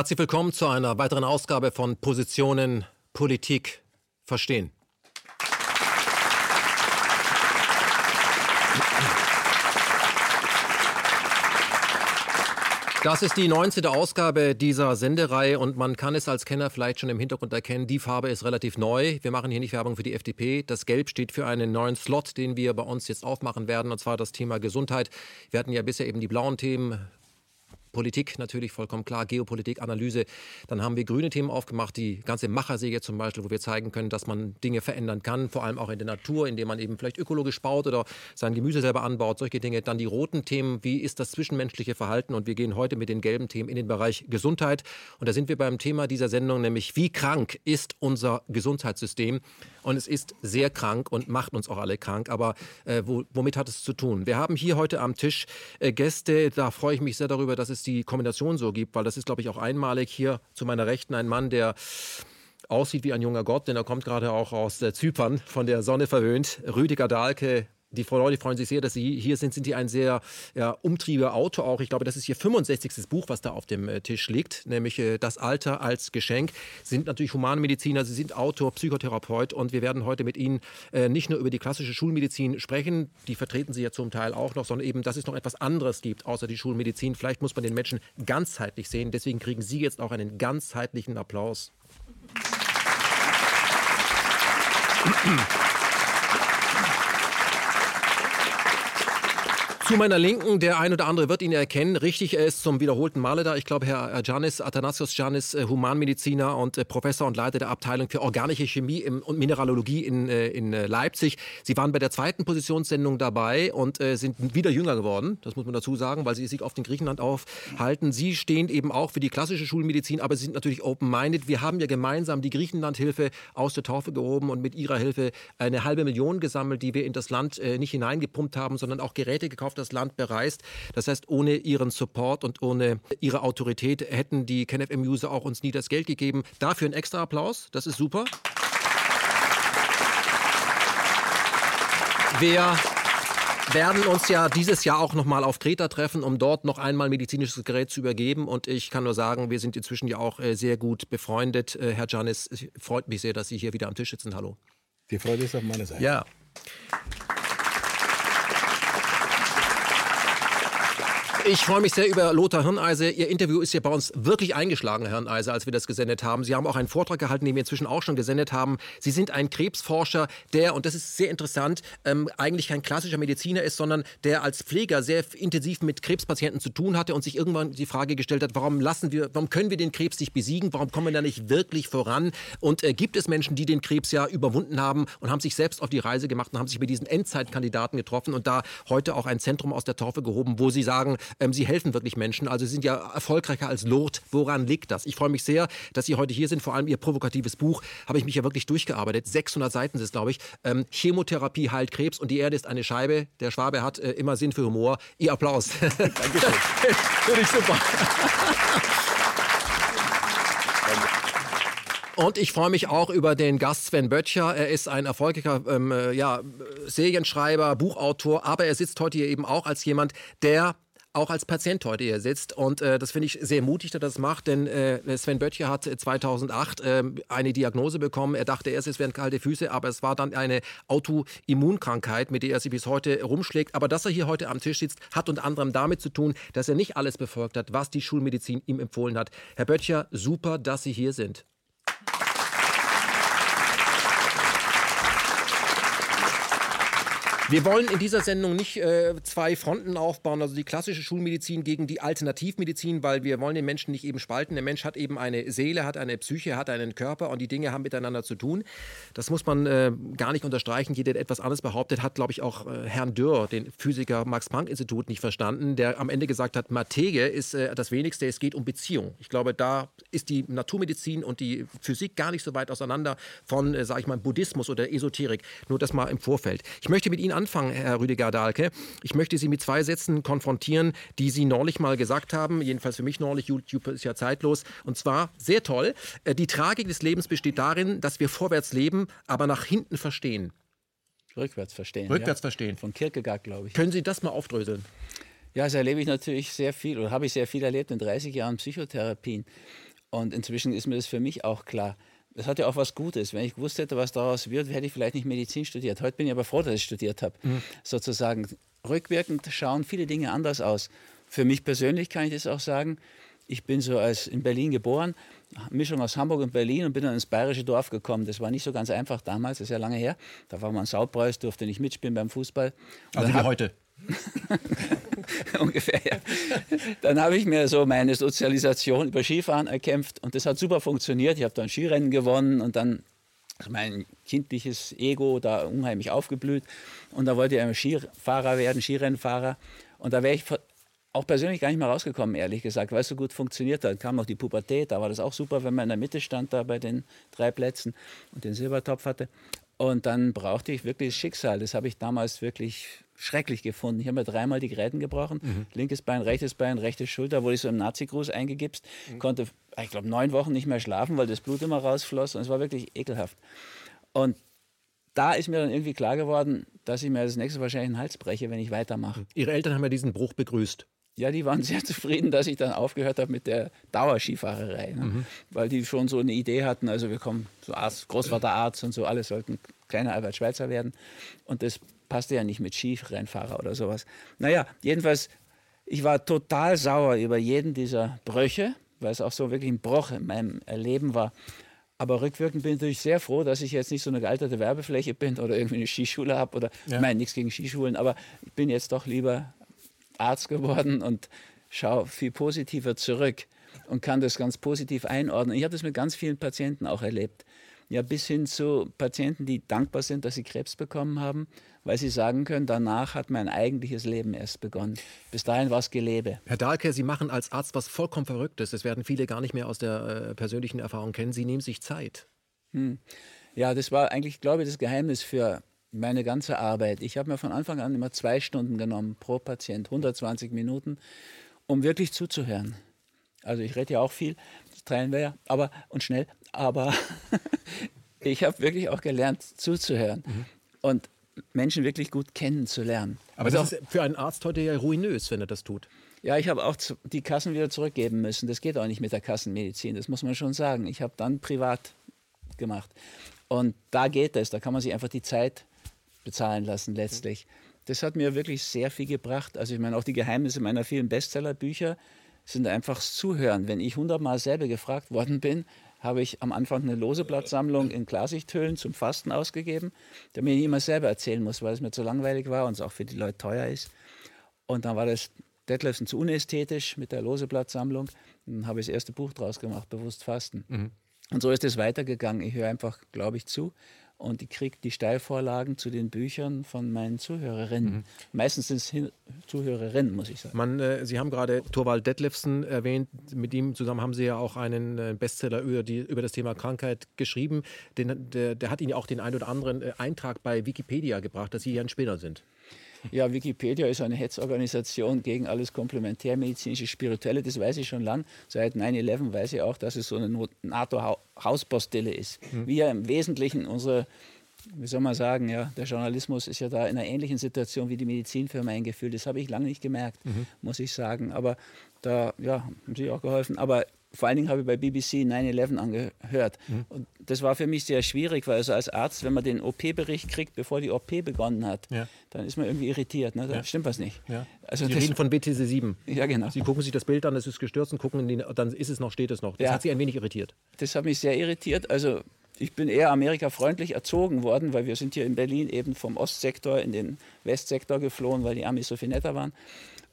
Herzlich willkommen zu einer weiteren Ausgabe von Positionen Politik verstehen. Das ist die 19. Ausgabe dieser Sendereihe und man kann es als Kenner vielleicht schon im Hintergrund erkennen. Die Farbe ist relativ neu. Wir machen hier nicht Werbung für die FDP. Das Gelb steht für einen neuen Slot, den wir bei uns jetzt aufmachen werden, und zwar das Thema Gesundheit. Wir hatten ja bisher eben die blauen Themen Politik natürlich vollkommen klar, Geopolitik, Analyse. Dann haben wir grüne Themen aufgemacht, die ganze Machersäge zum Beispiel, wo wir zeigen können, dass man Dinge verändern kann, vor allem auch in der Natur, indem man eben vielleicht ökologisch baut oder sein Gemüse selber anbaut, solche Dinge. Dann die roten Themen, wie ist das zwischenmenschliche Verhalten? Und wir gehen heute mit den gelben Themen in den Bereich Gesundheit. Und da sind wir beim Thema dieser Sendung, nämlich wie krank ist unser Gesundheitssystem? Und es ist sehr krank und macht uns auch alle krank. Aber äh, wo, womit hat es zu tun? Wir haben hier heute am Tisch äh, Gäste, da freue ich mich sehr darüber, dass es es die Kombination so gibt, weil das ist, glaube ich, auch einmalig. Hier zu meiner Rechten ein Mann, der aussieht wie ein junger Gott, denn er kommt gerade auch aus äh, Zypern, von der Sonne verwöhnt. Rüdiger Dahlke, die Leute freuen sich sehr, dass Sie hier sind. Sind Sie ein sehr ja, umtriebiger Autor auch? Ich glaube, das ist Ihr 65. Buch, was da auf dem äh, Tisch liegt, nämlich äh, Das Alter als Geschenk. Sie sind natürlich Humanmediziner, Sie sind Autor, Psychotherapeut und wir werden heute mit Ihnen äh, nicht nur über die klassische Schulmedizin sprechen, die vertreten Sie ja zum Teil auch noch, sondern eben, dass es noch etwas anderes gibt außer die Schulmedizin. Vielleicht muss man den Menschen ganzheitlich sehen. Deswegen kriegen Sie jetzt auch einen ganzheitlichen Applaus. Zu meiner Linken, der ein oder andere wird ihn erkennen. Richtig, er ist zum wiederholten Male da. Ich glaube, Herr Janis, Athanasios Janis, äh, Humanmediziner und äh, Professor und Leiter der Abteilung für organische Chemie und Mineralogie in, äh, in Leipzig. Sie waren bei der zweiten Positionssendung dabei und sind wieder jünger geworden. Das muss man dazu sagen, weil Sie sich auf den Griechenland aufhalten. Sie stehen eben auch für die klassische Schulmedizin, aber Sie sind natürlich open-minded. Wir haben ja gemeinsam die Griechenlandhilfe aus der Taufe gehoben und mit Ihrer Hilfe eine halbe Million gesammelt, die wir in das Land nicht hineingepumpt haben, sondern auch Geräte gekauft das Land bereist. Das heißt, ohne ihren Support und ohne ihre Autorität hätten die KenFM-User auch uns nie das Geld gegeben. Dafür ein extra Applaus. Das ist super. Wir werden uns ja dieses Jahr auch nochmal auf Kreta treffen, um dort noch einmal medizinisches Gerät zu übergeben. Und ich kann nur sagen, wir sind inzwischen ja auch äh, sehr gut befreundet. Äh, Herr Janis, es freut mich sehr, dass Sie hier wieder am Tisch sitzen. Hallo. Die Freude ist auf meiner Seite. Ja. Ich freue mich sehr über Lothar Hirneise. Ihr Interview ist ja bei uns wirklich eingeschlagen, Herr Hirneise, als wir das gesendet haben. Sie haben auch einen Vortrag gehalten, den wir inzwischen auch schon gesendet haben. Sie sind ein Krebsforscher, der, und das ist sehr interessant, ähm, eigentlich kein klassischer Mediziner ist, sondern der als Pfleger sehr intensiv mit Krebspatienten zu tun hatte und sich irgendwann die Frage gestellt hat, warum lassen wir, warum können wir den Krebs nicht besiegen? Warum kommen wir da nicht wirklich voran? Und äh, gibt es Menschen, die den Krebs ja überwunden haben und haben sich selbst auf die Reise gemacht und haben sich mit diesen Endzeitkandidaten getroffen und da heute auch ein Zentrum aus der Taufe gehoben, wo sie sagen, ähm, sie helfen wirklich Menschen. Also sie sind ja erfolgreicher als Lourdes. Woran liegt das? Ich freue mich sehr, dass Sie heute hier sind. Vor allem Ihr provokatives Buch habe ich mich ja wirklich durchgearbeitet. 600 Seiten ist es, glaube ich. Ähm, Chemotherapie heilt Krebs und die Erde ist eine Scheibe. Der Schwabe hat äh, immer Sinn für Humor. Ihr Applaus. Dankeschön. Finde ich super. Und ich freue mich auch über den Gast Sven Böttcher. Er ist ein erfolgreicher ähm, äh, ja, Serienschreiber, Buchautor, aber er sitzt heute hier eben auch als jemand, der auch als Patient heute hier sitzt. Und äh, das finde ich sehr mutig, dass er das macht, denn äh, Sven Böttcher hat 2008 äh, eine Diagnose bekommen. Er dachte erst, es wären kalte Füße, aber es war dann eine Autoimmunkrankheit, mit der er sich bis heute rumschlägt. Aber dass er hier heute am Tisch sitzt, hat unter anderem damit zu tun, dass er nicht alles befolgt hat, was die Schulmedizin ihm empfohlen hat. Herr Böttcher, super, dass Sie hier sind. Wir wollen in dieser Sendung nicht äh, zwei Fronten aufbauen, also die klassische Schulmedizin gegen die Alternativmedizin, weil wir wollen den Menschen nicht eben spalten. Der Mensch hat eben eine Seele, hat eine Psyche, hat einen Körper und die Dinge haben miteinander zu tun. Das muss man äh, gar nicht unterstreichen. Jeder, der etwas anderes behauptet, hat, glaube ich, auch äh, Herrn Dürr, den Physiker Max-Planck-Institut, nicht verstanden, der am Ende gesagt hat, Materie ist äh, das Wenigste, es geht um Beziehung. Ich glaube, da ist die Naturmedizin und die Physik gar nicht so weit auseinander von, äh, sage ich mal, Buddhismus oder Esoterik. Nur das mal im Vorfeld. Ich möchte mit Ihnen anfangen, Herr Rüdiger Dahlke. Ich möchte Sie mit zwei Sätzen konfrontieren, die Sie neulich mal gesagt haben. Jedenfalls für mich neulich. YouTube ist ja zeitlos. Und zwar sehr toll. Äh, die Tragik des Lebens besteht darin, dass wir vorwärts leben, aber nach hinten verstehen. Rückwärts verstehen. Rückwärts ja. verstehen. Von Kierkegaard, glaube ich. Können Sie das mal aufdröseln? Ja, das erlebe ich natürlich sehr viel oder habe ich sehr viel erlebt in 30 Jahren Psychotherapien. Und inzwischen ist mir das für mich auch klar. Das hat ja auch was Gutes. Wenn ich gewusst hätte, was daraus wird, hätte ich vielleicht nicht Medizin studiert. Heute bin ich aber froh, dass ich studiert habe. Mhm. Sozusagen rückwirkend schauen viele Dinge anders aus. Für mich persönlich kann ich das auch sagen. Ich bin so als in Berlin geboren, Mischung aus Hamburg und Berlin und bin dann ins bayerische Dorf gekommen. Das war nicht so ganz einfach damals, das ist ja lange her. Da war man Saupreis, durfte nicht mitspielen beim Fußball. Also wie heute. Ungefähr, ja. Dann habe ich mir so meine Sozialisation über Skifahren erkämpft und das hat super funktioniert. Ich habe dann Skirennen gewonnen und dann mein kindliches Ego da unheimlich aufgeblüht und da wollte ich ein Skifahrer werden, Skirennfahrer und da wäre ich auch persönlich gar nicht mehr rausgekommen, ehrlich gesagt, weil es so gut funktioniert hat. Kam noch die Pubertät, da war das auch super, wenn man in der Mitte stand da bei den drei Plätzen und den Silbertopf hatte. Und dann brauchte ich wirklich das Schicksal. Das habe ich damals wirklich schrecklich gefunden. Ich habe mir dreimal die Gräten gebrochen. Mhm. Linkes Bein, rechtes Bein, rechte Schulter, wurde ich so im Nazi-Gruß eingegipst. Mhm. Konnte, ich glaube, neun Wochen nicht mehr schlafen, weil das Blut immer rausfloss. Und es war wirklich ekelhaft. Und da ist mir dann irgendwie klar geworden, dass ich mir das nächste wahrscheinlich den Hals breche, wenn ich weitermache. Ihre Eltern haben ja diesen Bruch begrüßt. Ja, die waren sehr zufrieden, dass ich dann aufgehört habe mit der Dauerskifahrerei, ne? mhm. weil die schon so eine Idee hatten, also wir kommen so Arzt, Großvaterarzt und so, alle sollten kleiner Albert Schweitzer werden und das passte ja nicht mit Skirennfahrer oder sowas. Naja, jedenfalls, ich war total sauer über jeden dieser Brüche, weil es auch so wirklich ein Bruch in meinem Erleben war. Aber rückwirkend bin ich natürlich sehr froh, dass ich jetzt nicht so eine gealterte Werbefläche bin oder irgendwie eine Skischule habe oder, ja. ich meine, nichts gegen Skischulen, aber ich bin jetzt doch lieber Arzt geworden und schaue viel positiver zurück und kann das ganz positiv einordnen. Ich habe das mit ganz vielen Patienten auch erlebt. Ja, bis hin zu Patienten, die dankbar sind, dass sie Krebs bekommen haben, weil sie sagen können, danach hat mein eigentliches Leben erst begonnen. Bis dahin war es Gelebe. Herr Dahlke, Sie machen als Arzt was vollkommen Verrücktes. Das werden viele gar nicht mehr aus der äh, persönlichen Erfahrung kennen. Sie nehmen sich Zeit. Hm. Ja, das war eigentlich, glaube ich, das Geheimnis für meine ganze Arbeit. Ich habe mir von Anfang an immer zwei Stunden genommen pro Patient, 120 Minuten, um wirklich zuzuhören. Also ich rede ja auch viel, das teilen wir ja, aber und schnell, aber ich habe wirklich auch gelernt zuzuhören mhm. und Menschen wirklich gut kennenzulernen. Aber das ist für einen Arzt heute ja ruinös, wenn er das tut. Ja, ich habe auch die Kassen wieder zurückgeben müssen. Das geht auch nicht mit der Kassenmedizin, das muss man schon sagen. Ich habe dann privat gemacht. Und da geht es, da kann man sich einfach die Zeit bezahlen lassen letztlich. Das hat mir wirklich sehr viel gebracht. Also ich meine, auch die Geheimnisse meiner vielen Bestsellerbücher sind einfach das Zuhören. Wenn ich hundertmal selber gefragt worden bin, habe ich am Anfang eine Loseblattsammlung in Klarsichthüllen zum Fasten ausgegeben, damit ich immer selber erzählen muss, weil es mir zu langweilig war und es auch für die Leute teuer ist. Und dann war das Detlefsen zu unästhetisch mit der Loseblattsammlung. Dann habe ich das erste Buch draus gemacht, bewusst Fasten. Mhm. Und so ist es weitergegangen. Ich höre einfach, glaube ich, zu und ich kriege die Steilvorlagen zu den Büchern von meinen Zuhörerinnen. Mhm. Meistens sind es Zuhörerinnen, muss ich sagen. Man, äh, Sie haben gerade Thorwald Detlefsen erwähnt. Mit ihm zusammen haben Sie ja auch einen äh, Bestseller über, die, über das Thema Krankheit geschrieben. Den, der, der, hat Ihnen ja auch den einen oder anderen äh, Eintrag bei Wikipedia gebracht, dass Sie hier ein Spinner sind. Ja, Wikipedia ist eine Hetzorganisation gegen alles komplementärmedizinische, spirituelle, das weiß ich schon lang. Seit 9-11 weiß ich auch, dass es so eine NATO-Hauspostille ist. Mhm. Wir im Wesentlichen unsere wie soll man sagen, ja, der Journalismus ist ja da in einer ähnlichen Situation wie die Medizinfirma eingeführt. Das habe ich lange nicht gemerkt, mhm. muss ich sagen. Aber da ja, haben sie auch geholfen. Aber vor allen Dingen habe ich bei BBC 9-11 angehört. Mhm. Und das war für mich sehr schwierig, weil also als Arzt, wenn man den OP-Bericht kriegt, bevor die OP begonnen hat, ja. dann ist man irgendwie irritiert. Ne? Da ja. stimmt was nicht. Ja. Also Sie reden von BTC 7. Ja, genau. Sie gucken sich das Bild an, es ist gestürzt und gucken, den, dann ist es noch, steht es noch. Das hat Sie ein wenig irritiert. Das hat mich sehr irritiert. Also ich bin eher amerikafreundlich erzogen worden, weil wir sind hier in Berlin eben vom Ostsektor in den Westsektor geflohen, weil die Amis so viel netter waren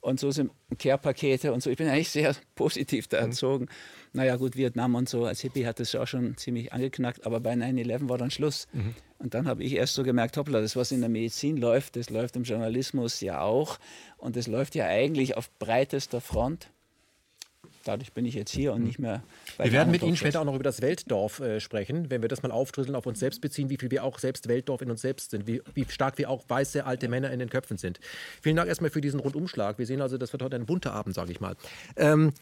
und so sind Care-Pakete und so. Ich bin eigentlich sehr positiv da mhm. erzogen. Mhm. Naja, gut, Vietnam und so, als Hippie hat das auch schon ziemlich angeknackt, aber bei 9-11 war dann Schluss. Mhm. Und dann habe ich erst so gemerkt, hoppla, das, was in der Medizin läuft, das läuft im Journalismus ja auch. Und das läuft ja eigentlich auf breitester Front dadurch bin ich jetzt hier und nicht mehr. Wir werden mit Ihnen später auch noch über das Weltdorf äh, sprechen, wenn wir das mal aufdrüsseln, auf uns selbst beziehen, wie viel wir auch selbst Weltdorf in uns selbst sind, wie, wie stark wir auch weiße alte Männer in den Köpfen sind. Vielen Dank erstmal für diesen Rundumschlag. Wir sehen also, das wird heute ein bunter Abend, sage ich mal. Ähm,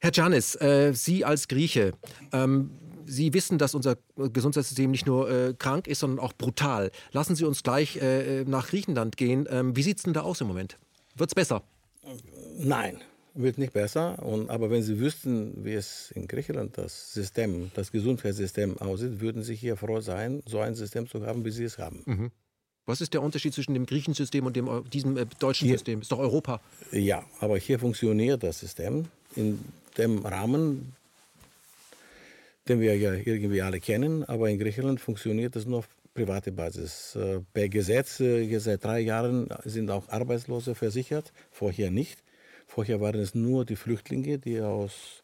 Herr Giannis, äh, Sie als Grieche, ähm, Sie wissen, dass unser Gesundheitssystem nicht nur äh, krank ist, sondern auch brutal. Lassen Sie uns gleich äh, nach Griechenland gehen. Ähm, wie sieht es denn da aus im Moment? Wird es besser? Nein, wird nicht besser. Und, aber wenn Sie wüssten, wie es in Griechenland das System, das Gesundheitssystem aussieht, würden Sie hier froh sein, so ein System zu haben, wie Sie es haben. Mhm. Was ist der Unterschied zwischen dem griechischen System und dem, diesem äh, deutschen hier, System? Ist doch Europa. Ja, aber hier funktioniert das System in dem Rahmen, den wir ja irgendwie alle kennen. Aber in Griechenland funktioniert das nur auf private Basis. Äh, per Gesetz, äh, jetzt seit drei Jahren sind auch Arbeitslose versichert, vorher nicht. Vorher waren es nur die Flüchtlinge, die aus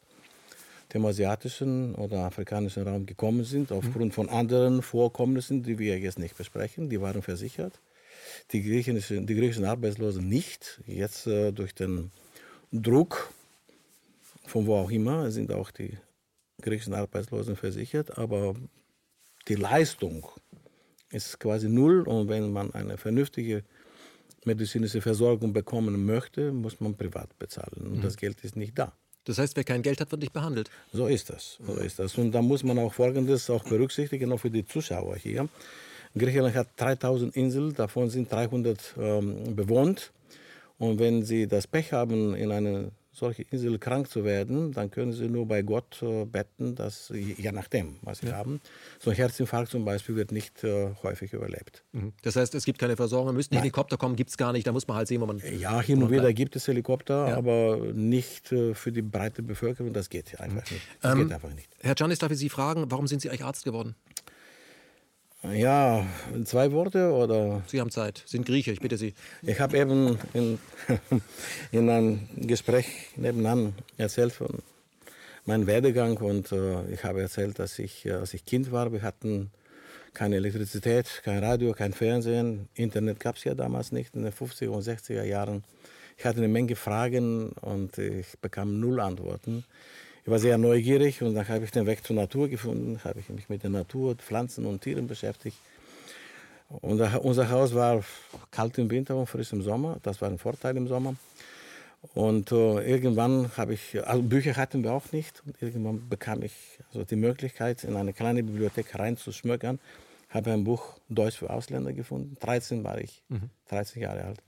dem asiatischen oder afrikanischen Raum gekommen sind, aufgrund von anderen Vorkommnissen, die wir jetzt nicht besprechen. Die waren versichert. Die griechischen, die griechischen Arbeitslosen nicht. Jetzt äh, durch den Druck von wo auch immer sind auch die griechischen Arbeitslosen versichert, aber die Leistung ist quasi null und wenn man eine vernünftige medizinische Versorgung bekommen möchte, muss man privat bezahlen und mhm. das Geld ist nicht da. Das heißt, wer kein Geld hat, wird nicht behandelt. So ist das. So ist das. Und da muss man auch Folgendes auch berücksichtigen, auch für die Zuschauer hier. Griechenland hat 3000 Inseln, davon sind 300 ähm, bewohnt. Und wenn Sie das Pech haben, in eine solche Insel krank zu werden, dann können sie nur bei Gott äh, betten, dass, je nachdem, was sie ja. haben. So ein Herzinfarkt zum Beispiel wird nicht äh, häufig überlebt. Mhm. Das heißt, es gibt keine Versorgung, müssten Helikopter kommen, gibt es gar nicht, da muss man halt sehen, wo man... Ja, hin und wieder gibt es Helikopter, ja. aber nicht äh, für die breite Bevölkerung, das geht einfach mhm. nicht. Das ähm, geht einfach nicht. Herr Giannis, darf ich Sie fragen, warum sind Sie eigentlich Arzt geworden? Ja, zwei Worte oder? Sie haben Zeit, sind Grieche, ich bitte Sie. Ich habe eben in, in einem Gespräch nebenan erzählt von meinem Werdegang und äh, ich habe erzählt, dass ich, äh, als ich Kind war, wir hatten keine Elektrizität, kein Radio, kein Fernsehen, Internet gab es ja damals nicht in den 50er und 60er Jahren. Ich hatte eine Menge Fragen und ich bekam null Antworten war sehr neugierig und dann habe ich den Weg zur Natur gefunden, habe ich mich mit der Natur, Pflanzen und Tieren beschäftigt. Und unser Haus war kalt im Winter und frisch im Sommer. Das war ein Vorteil im Sommer. Und uh, irgendwann habe ich, also Bücher hatten wir auch nicht. Und irgendwann bekam ich also die Möglichkeit, in eine kleine Bibliothek reinzuschmökern. Habe ein Buch Deutsch für Ausländer gefunden. 13 war ich, mhm. 13 Jahre alt.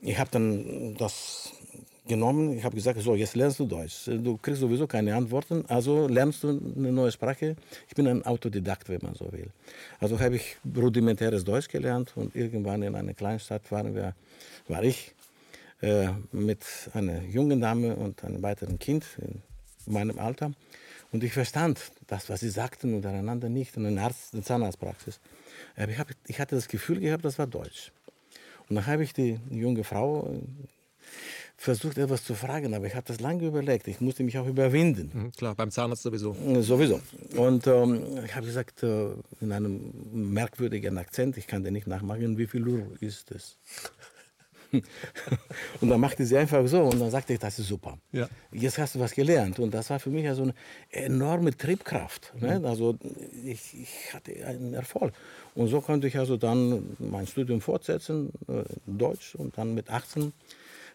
Ich habe dann das genommen. Ich habe gesagt, so, jetzt lernst du Deutsch. Du kriegst sowieso keine Antworten, also lernst du eine neue Sprache. Ich bin ein Autodidakt, wenn man so will. Also habe ich rudimentäres Deutsch gelernt und irgendwann in einer Kleinstadt waren wir, war ich äh, mit einer jungen Dame und einem weiteren Kind in meinem Alter. Und ich verstand das, was sie sagten, untereinander nicht. In einer Zahnarztpraxis. Ich, hab, ich hatte das Gefühl gehabt, das war Deutsch. Und dann habe ich die junge Frau versucht, etwas zu fragen, aber ich habe das lange überlegt. Ich musste mich auch überwinden. Mhm, klar, beim Zahnarzt sowieso. Äh, sowieso. Und ähm, ich habe gesagt, äh, in einem merkwürdigen Akzent, ich kann den nicht nachmachen, wie viel Uhr ist es? und dann machte sie einfach so und dann sagte ich, das ist super. Ja. Jetzt hast du was gelernt. Und das war für mich also eine enorme Triebkraft. Ne? Mhm. Also ich, ich, hatte einen Erfolg. Und so konnte ich also dann mein Studium fortsetzen, äh, Deutsch, und dann mit 18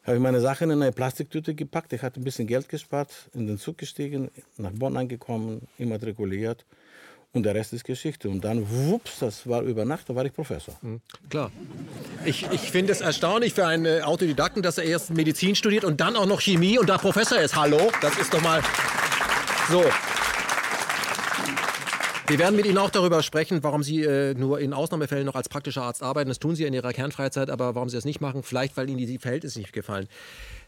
habe ich meine Sachen in eine Plastiktüte gepackt. Ich hatte ein bisschen Geld gespart, in den Zug gestiegen, nach Bonn angekommen, immatrikuliert. Und der Rest ist Geschichte. Und dann, wups, das war über Nacht, da war ich Professor. Mhm, klar. Ich, ich finde es erstaunlich für einen äh, Autodidakten, dass er erst Medizin studiert und dann auch noch Chemie und da Professor ist. Hallo, das ist doch mal so. Wir werden mit Ihnen auch darüber sprechen, warum Sie äh, nur in Ausnahmefällen noch als praktischer Arzt arbeiten. Das tun Sie in Ihrer Kernfreizeit, aber warum Sie das nicht machen, vielleicht weil Ihnen die Verhältnisse nicht gefallen.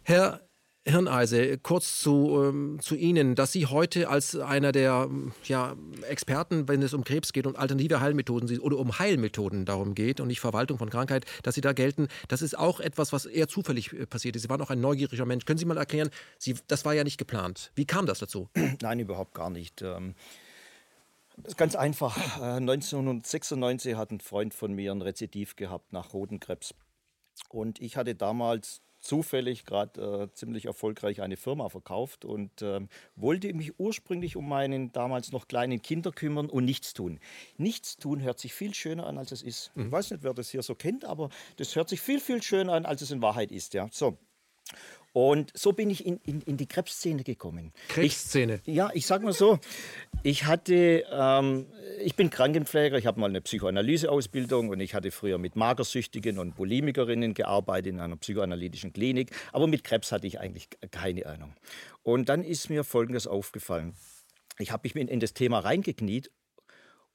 Herr Hirneise, kurz zu, ähm, zu Ihnen, dass Sie heute als einer der ja, Experten, wenn es um Krebs geht und alternative Heilmethoden oder um Heilmethoden darum geht und nicht Verwaltung von Krankheit, dass Sie da gelten, das ist auch etwas, was eher zufällig äh, passiert ist. Sie waren auch ein neugieriger Mensch. Können Sie mal erklären, Sie, das war ja nicht geplant. Wie kam das dazu? Nein, überhaupt gar nicht. Ähm das ist ganz einfach. 1996 äh, hat ein Freund von mir ein Rezidiv gehabt nach Hodenkrebs. Und ich hatte damals zufällig gerade äh, ziemlich erfolgreich eine Firma verkauft und äh, wollte mich ursprünglich um meinen damals noch kleinen Kinder kümmern und nichts tun. Nichts tun hört sich viel schöner an, als es ist. Mhm. Ich weiß nicht, wer das hier so kennt, aber das hört sich viel, viel schöner an, als es in Wahrheit ist. Ja. So. Und so bin ich in, in, in die Krebsszene gekommen. Krebsszene? Ich, ja, ich sag mal so, ich hatte, ähm, ich bin Krankenpfleger, ich habe mal eine Psychoanalyseausbildung und ich hatte früher mit Magersüchtigen und Bulimikerinnen gearbeitet in einer psychoanalytischen Klinik, aber mit Krebs hatte ich eigentlich keine Ahnung. Und dann ist mir Folgendes aufgefallen. Ich habe mich in das Thema reingekniet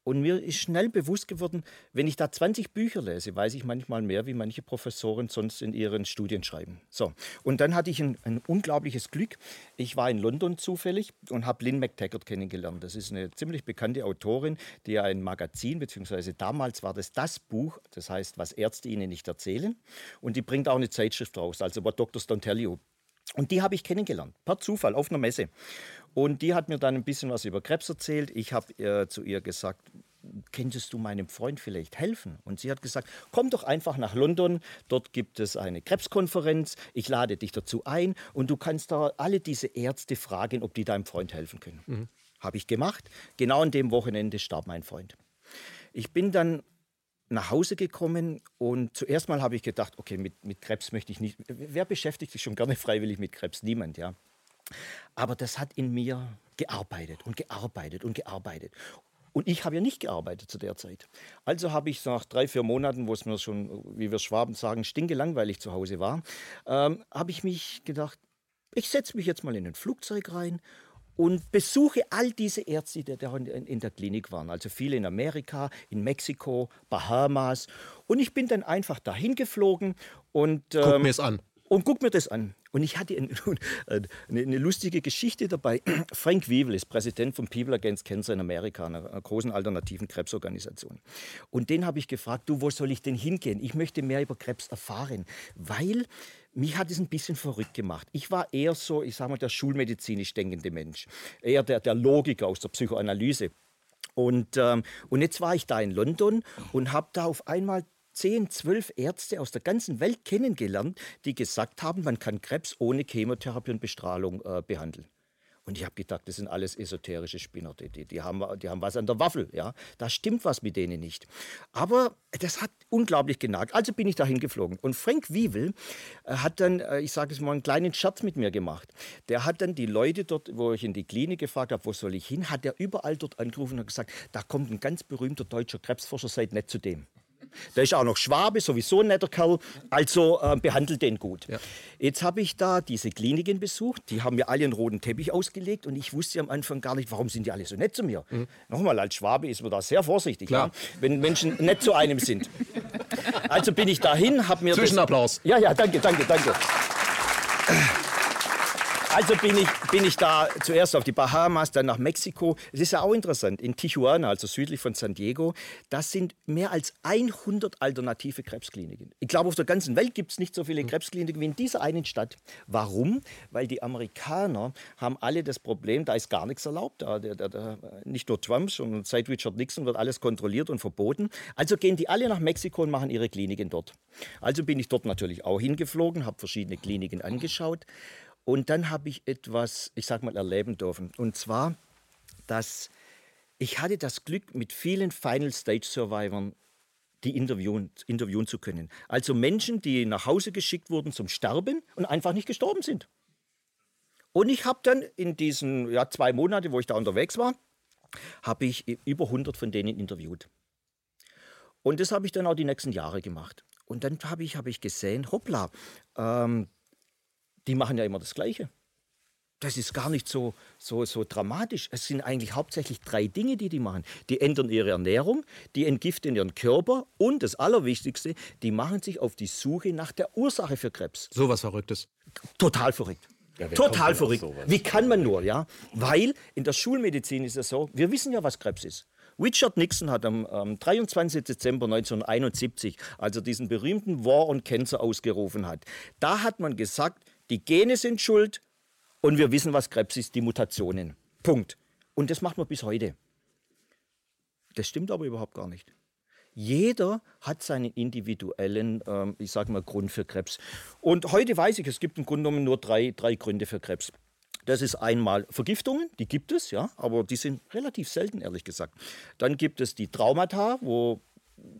und mir ist schnell bewusst geworden, wenn ich da 20 Bücher lese, weiß ich manchmal mehr, wie manche Professoren sonst in ihren Studien schreiben. So, und dann hatte ich ein, ein unglaubliches Glück. Ich war in London zufällig und habe Lynn McTaggart kennengelernt. Das ist eine ziemlich bekannte Autorin, die ein Magazin, beziehungsweise damals war das das Buch, das heißt, was Ärzte Ihnen nicht erzählen. Und die bringt auch eine Zeitschrift raus, also What Doctors Don't Tell You. Und die habe ich kennengelernt, per Zufall, auf einer Messe. Und die hat mir dann ein bisschen was über Krebs erzählt. Ich habe äh, zu ihr gesagt, könntest du meinem Freund vielleicht helfen? Und sie hat gesagt, komm doch einfach nach London, dort gibt es eine Krebskonferenz, ich lade dich dazu ein und du kannst da alle diese Ärzte fragen, ob die deinem Freund helfen können. Mhm. Habe ich gemacht. Genau an dem Wochenende starb mein Freund. Ich bin dann nach Hause gekommen und zuerst mal habe ich gedacht, okay, mit, mit Krebs möchte ich nicht. Wer beschäftigt sich schon gerne freiwillig mit Krebs? Niemand, ja. Aber das hat in mir gearbeitet und gearbeitet und gearbeitet. Und ich habe ja nicht gearbeitet zu der Zeit. Also habe ich nach drei, vier Monaten, wo es mir schon, wie wir Schwaben sagen, stinkelangweilig zu Hause war, ähm, habe ich mich gedacht, ich setze mich jetzt mal in ein Flugzeug rein und besuche all diese Ärzte, die da in der Klinik waren. Also viele in Amerika, in Mexiko, Bahamas. Und ich bin dann einfach dahin geflogen und. Ähm, guck mir es an. Und guck mir das an. Und ich hatte eine, eine, lustige Geschichte dabei. Frank Weevil ist Präsident von People Against Cancer in Amerika, einer großen alternativen Krebsorganisation. Und den habe ich gefragt, du, wo soll ich denn hingehen? Ich möchte mehr über Krebs erfahren, weil mich hat es ein bisschen verrückt gemacht. Ich war eher so, ich sage mal, der schulmedizinisch denkende Mensch, eher der, der Logiker aus der Psychoanalyse. Und, ähm, und jetzt war ich da in London und habe da auf einmal zehn, zwölf Ärzte aus der ganzen Welt kennengelernt, die gesagt haben, man kann Krebs ohne Chemotherapie und Bestrahlung äh, behandeln. Und ich habe gedacht, das sind alles esoterische Spinner, die, die, die, haben, die haben was an der Waffel. Ja? Da stimmt was mit denen nicht. Aber das hat unglaublich genagt. Also bin ich dahin geflogen. Und Frank Wiewel äh, hat dann, äh, ich sage es mal, einen kleinen Scherz mit mir gemacht. Der hat dann die Leute dort, wo ich in die Klinik gefragt habe, wo soll ich hin, hat er überall dort angerufen und gesagt, da kommt ein ganz berühmter deutscher Krebsforscher, seid nett zu dem. Der ist auch noch Schwabe, sowieso ein netter Kerl. Also äh, behandelt den gut. Ja. Jetzt habe ich da diese Kliniken besucht. Die haben mir alle einen roten Teppich ausgelegt und ich wusste am Anfang gar nicht, warum sind die alle so nett zu mir. Mhm. Nochmal, als Schwabe ist man da sehr vorsichtig, ja, wenn Menschen nett zu einem sind. Also bin ich dahin, habe mir. Zwischenapplaus. Das, ja, ja, danke, danke, danke. Also bin ich, bin ich da zuerst auf die Bahamas, dann nach Mexiko. Es ist ja auch interessant, in Tijuana, also südlich von San Diego, das sind mehr als 100 alternative Krebskliniken. Ich glaube, auf der ganzen Welt gibt es nicht so viele Krebskliniken wie in dieser einen Stadt. Warum? Weil die Amerikaner haben alle das Problem, da ist gar nichts erlaubt. Da, da, da, nicht nur Trump, sondern seit Richard Nixon wird alles kontrolliert und verboten. Also gehen die alle nach Mexiko und machen ihre Kliniken dort. Also bin ich dort natürlich auch hingeflogen, habe verschiedene Kliniken angeschaut. Und dann habe ich etwas, ich sag mal, erleben dürfen. Und zwar, dass ich hatte das Glück, mit vielen Final Stage Survivors die interviewen, interviewen zu können. Also Menschen, die nach Hause geschickt wurden zum Sterben und einfach nicht gestorben sind. Und ich habe dann in diesen ja, zwei Monaten, wo ich da unterwegs war, habe ich über 100 von denen interviewt. Und das habe ich dann auch die nächsten Jahre gemacht. Und dann habe ich, hab ich gesehen, hoppla, ähm, die machen ja immer das Gleiche. Das ist gar nicht so, so, so dramatisch. Es sind eigentlich hauptsächlich drei Dinge, die die machen. Die ändern ihre Ernährung, die entgiften ihren Körper und das Allerwichtigste, die machen sich auf die Suche nach der Ursache für Krebs. So was Verrücktes. Total verrückt. Ja, Total verrückt. Wie kann man nur, ja? Weil in der Schulmedizin ist es so, wir wissen ja, was Krebs ist. Richard Nixon hat am, am 23. Dezember 1971, als er diesen berühmten War on Cancer ausgerufen hat, da hat man gesagt, die Gene sind schuld und wir wissen, was Krebs ist, die Mutationen. Punkt. Und das macht man bis heute. Das stimmt aber überhaupt gar nicht. Jeder hat seinen individuellen, ähm, ich sage mal, Grund für Krebs. Und heute weiß ich, es gibt im Grunde genommen nur drei, drei Gründe für Krebs. Das ist einmal Vergiftungen, die gibt es, ja, aber die sind relativ selten, ehrlich gesagt. Dann gibt es die Traumata, wo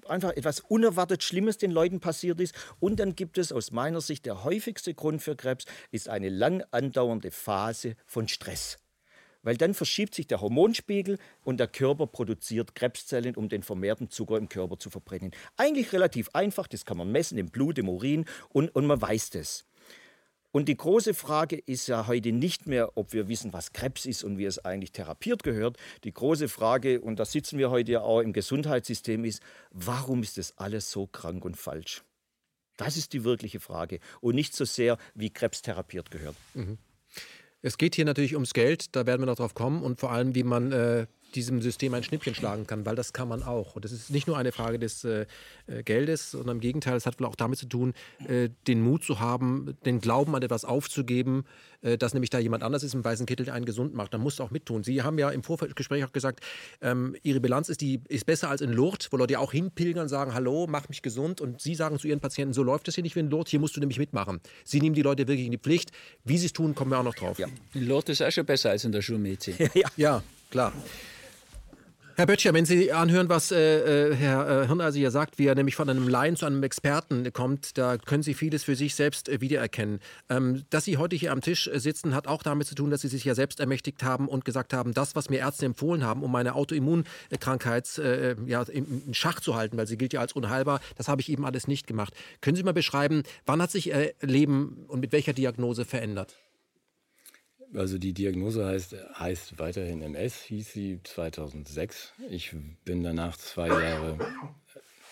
einfach etwas unerwartet Schlimmes den Leuten passiert ist. Und dann gibt es aus meiner Sicht der häufigste Grund für Krebs ist eine lang andauernde Phase von Stress. Weil dann verschiebt sich der Hormonspiegel und der Körper produziert Krebszellen, um den vermehrten Zucker im Körper zu verbrennen. Eigentlich relativ einfach, das kann man messen im Blut, im Urin und, und man weiß das. Und die große Frage ist ja heute nicht mehr, ob wir wissen, was Krebs ist und wie es eigentlich therapiert gehört. Die große Frage, und da sitzen wir heute ja auch im Gesundheitssystem, ist, warum ist das alles so krank und falsch? Das ist die wirkliche Frage und nicht so sehr, wie Krebs therapiert gehört. Mhm. Es geht hier natürlich ums Geld, da werden wir noch drauf kommen und vor allem, wie man äh, diesem System ein Schnippchen schlagen kann, weil das kann man auch. Und das ist nicht nur eine Frage des äh, äh, Geldes, sondern im Gegenteil, es hat wohl auch damit zu tun, äh, den Mut zu haben, den Glauben an etwas aufzugeben, äh, dass nämlich da jemand anders ist im weißen Kittel, der einen gesund macht. Da musst du auch mittun. Sie haben ja im Vorgespräch auch gesagt, ähm, Ihre Bilanz ist, die, ist besser als in Lourdes, wo Leute auch hinpilgern, sagen, hallo, mach mich gesund. Und Sie sagen zu Ihren Patienten, so läuft das hier nicht wie in Lourdes, hier musst du nämlich mitmachen. Sie nehmen die Leute wirklich in die Pflicht. Wie Sie es tun, kommen wir auch noch drauf. Ja. In Lourdes ist auch schon besser als in der Schulmedizin. ja. ja, klar. Herr Böttcher, wenn Sie anhören, was äh, äh Herr äh, Hirneiser hier sagt, wie er nämlich von einem Laien zu einem Experten kommt, da können Sie vieles für sich selbst äh, wiedererkennen. Ähm, dass Sie heute hier am Tisch sitzen, hat auch damit zu tun, dass Sie sich ja selbst ermächtigt haben und gesagt haben, das, was mir Ärzte empfohlen haben, um meine Autoimmunkrankheit äh, ja, in Schach zu halten, weil sie gilt ja als unheilbar, das habe ich eben alles nicht gemacht. Können Sie mal beschreiben, wann hat sich Ihr Leben und mit welcher Diagnose verändert? Also die Diagnose heißt, heißt weiterhin MS, hieß sie 2006. Ich bin danach zwei Jahre,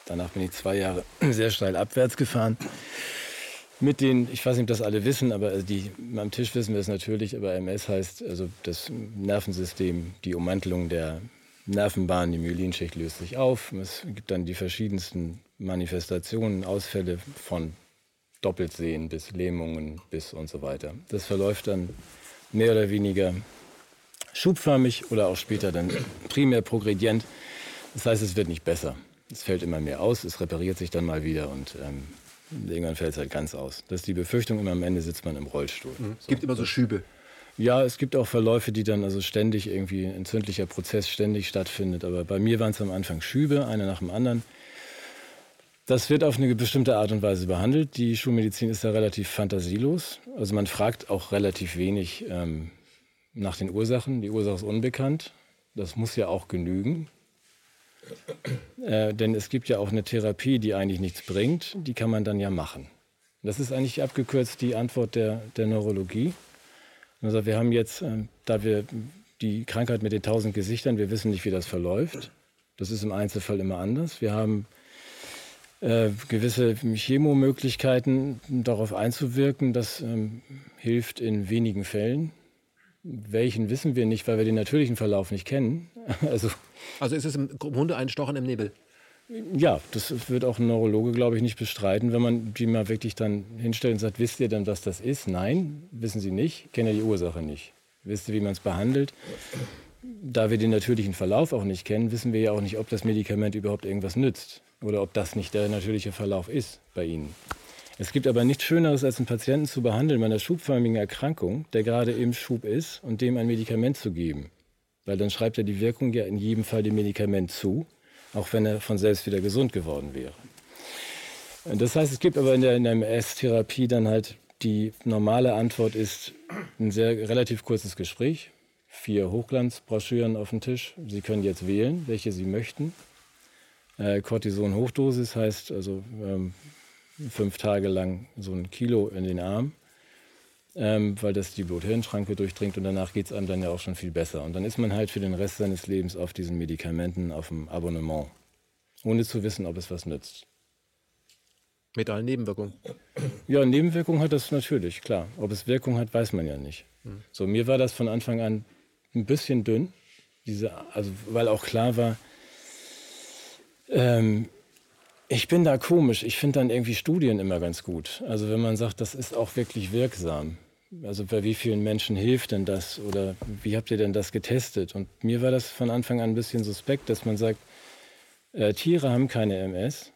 danach bin ich zwei Jahre sehr steil abwärts gefahren. Mit den, ich weiß nicht, ob das alle wissen, aber die, am Tisch wissen wir es natürlich, aber MS heißt also das Nervensystem, die Ummantelung der Nervenbahn, die Myelinschicht löst sich auf. Es gibt dann die verschiedensten Manifestationen, Ausfälle von Doppeltsehen bis Lähmungen bis und so weiter. Das verläuft dann mehr oder weniger schubförmig oder auch später dann primär progredient. Das heißt, es wird nicht besser. Es fällt immer mehr aus, es repariert sich dann mal wieder und ähm, irgendwann fällt es halt ganz aus. Das ist die Befürchtung, immer am Ende sitzt man im Rollstuhl. Mhm. Es gibt immer so Schübe. Ja, es gibt auch Verläufe, die dann also ständig irgendwie ein entzündlicher Prozess ständig stattfindet. Aber bei mir waren es am Anfang Schübe, einer nach dem anderen. Das wird auf eine bestimmte Art und Weise behandelt. Die Schulmedizin ist da relativ fantasielos. Also man fragt auch relativ wenig ähm, nach den Ursachen. Die Ursache ist unbekannt. Das muss ja auch genügen. Äh, denn es gibt ja auch eine Therapie, die eigentlich nichts bringt. Die kann man dann ja machen. Das ist eigentlich abgekürzt die Antwort der, der Neurologie. Also wir haben jetzt, äh, da wir die Krankheit mit den tausend Gesichtern, wir wissen nicht, wie das verläuft. Das ist im Einzelfall immer anders. Wir haben äh, gewisse Chemomöglichkeiten darauf einzuwirken. Das ähm, hilft in wenigen Fällen. Welchen wissen wir nicht, weil wir den natürlichen Verlauf nicht kennen. also, also ist es im Grunde ein Stochen im Nebel? Ja, das wird auch ein Neurologe, glaube ich, nicht bestreiten, wenn man die mal wirklich dann hinstellt und sagt, wisst ihr denn, was das ist? Nein, wissen sie nicht, kennen ja die Ursache nicht. Wisst ihr, wie man es behandelt? Da wir den natürlichen Verlauf auch nicht kennen, wissen wir ja auch nicht, ob das Medikament überhaupt irgendwas nützt oder ob das nicht der natürliche Verlauf ist bei Ihnen. Es gibt aber nichts Schöneres, als einen Patienten zu behandeln bei einer schubförmigen Erkrankung, der gerade im Schub ist, und dem ein Medikament zu geben. Weil dann schreibt er die Wirkung ja in jedem Fall dem Medikament zu, auch wenn er von selbst wieder gesund geworden wäre. Das heißt, es gibt aber in der, in der MS-Therapie dann halt die normale Antwort ist ein sehr relativ kurzes Gespräch, vier Hochglanzbroschüren auf dem Tisch. Sie können jetzt wählen, welche Sie möchten. Äh, Cortison-Hochdosis heißt also ähm, fünf Tage lang so ein Kilo in den Arm, ähm, weil das die Blut-Hirn-Schranke durchdringt und danach geht es einem dann ja auch schon viel besser. Und dann ist man halt für den Rest seines Lebens auf diesen Medikamenten, auf dem Abonnement, ohne zu wissen, ob es was nützt. Mit allen Nebenwirkungen? Ja, Nebenwirkungen hat das natürlich, klar. Ob es Wirkung hat, weiß man ja nicht. Hm. So, mir war das von Anfang an ein bisschen dünn, diese, also, weil auch klar war, ähm, ich bin da komisch. Ich finde dann irgendwie Studien immer ganz gut. Also wenn man sagt, das ist auch wirklich wirksam. Also bei wie vielen Menschen hilft denn das? Oder wie habt ihr denn das getestet? Und mir war das von Anfang an ein bisschen suspekt, dass man sagt, äh, Tiere haben keine MS.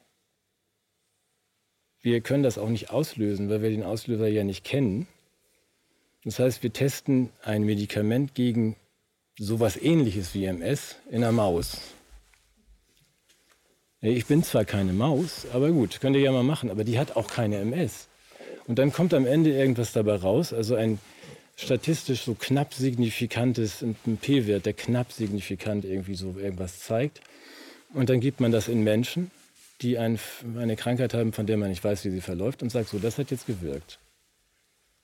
Wir können das auch nicht auslösen, weil wir den Auslöser ja nicht kennen. Das heißt, wir testen ein Medikament gegen sowas ähnliches wie MS in einer Maus. Ich bin zwar keine Maus, aber gut, könnt ihr ja mal machen, aber die hat auch keine MS. Und dann kommt am Ende irgendwas dabei raus, also ein statistisch so knapp signifikantes, ein P-Wert, der knapp signifikant irgendwie so irgendwas zeigt. Und dann gibt man das in Menschen, die ein, eine Krankheit haben, von der man nicht weiß, wie sie verläuft, und sagt so, das hat jetzt gewirkt.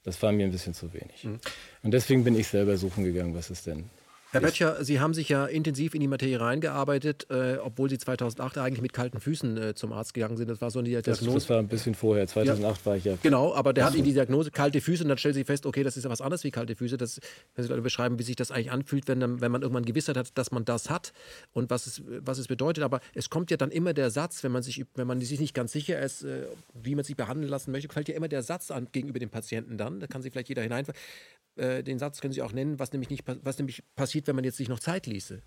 Das war mir ein bisschen zu wenig. Mhm. Und deswegen bin ich selber suchen gegangen, was ist denn Herr Böttcher, Sie haben sich ja intensiv in die Materie reingearbeitet, äh, obwohl Sie 2008 eigentlich mit kalten Füßen äh, zum Arzt gegangen sind. Das war so die Diagnose. Das, das war ein bisschen vorher. 2008 ja. war ich ja. Genau, aber der hat Ihnen die Diagnose kalte Füße und dann stellt Sie fest, okay, das ist ja was anderes wie kalte Füße. Das, können Sie beschreiben, wie sich das eigentlich anfühlt, wenn, wenn man irgendwann Gewissheit hat, dass man das hat und was es, was es bedeutet. Aber es kommt ja dann immer der Satz, wenn man sich, wenn man sich nicht ganz sicher ist, äh, wie man sich behandeln lassen möchte, fällt ja immer der Satz an gegenüber dem Patienten dann. Da kann sich vielleicht jeder hinein. Äh, den Satz können Sie auch nennen, was nämlich, nicht, was nämlich passiert, wenn man jetzt sich noch Zeit ließe.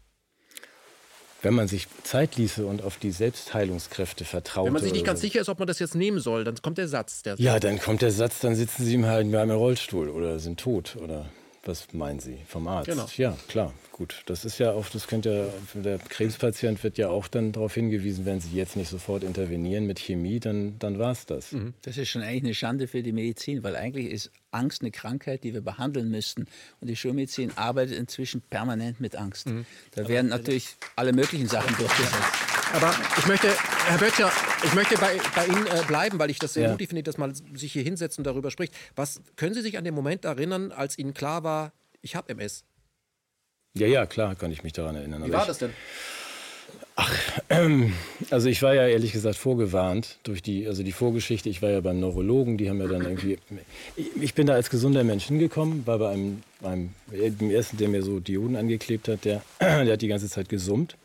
Wenn man sich Zeit ließe und auf die Selbstheilungskräfte vertraut. Wenn man sich nicht ganz so. sicher ist, ob man das jetzt nehmen soll, dann kommt der Satz. Der ja, dann kommt der Satz, dann sitzen Sie halt in einem Rollstuhl oder sind tot oder was meinen Sie vom Arzt? Genau. Ja, klar, gut. Das ist ja auch, das könnte ja, der Krebspatient wird ja auch dann darauf hingewiesen, wenn Sie jetzt nicht sofort intervenieren mit Chemie, dann, dann war es das. Mhm. Das ist schon eigentlich eine Schande für die Medizin, weil eigentlich ist Angst eine Krankheit, die wir behandeln müssten. Und die Schulmedizin arbeitet inzwischen permanent mit Angst. Mhm. Da werden natürlich alle möglichen Sachen durchgesetzt. Aber ich möchte, Herr Böttcher, ich möchte bei, bei Ihnen äh, bleiben, weil ich das sehr ja. mutig finde, dass man sich hier hinsetzt und darüber spricht. Was können Sie sich an den Moment erinnern, als Ihnen klar war, ich habe MS? Ja, ja, klar kann ich mich daran erinnern. Wie war das denn? Ach, ähm, also ich war ja ehrlich gesagt vorgewarnt durch die, also die Vorgeschichte. Ich war ja beim Neurologen, die haben ja dann irgendwie. Ich bin da als gesunder Mensch hingekommen, war bei einem, einem dem ersten, der mir so Dioden angeklebt hat, der, der hat die ganze Zeit gesummt.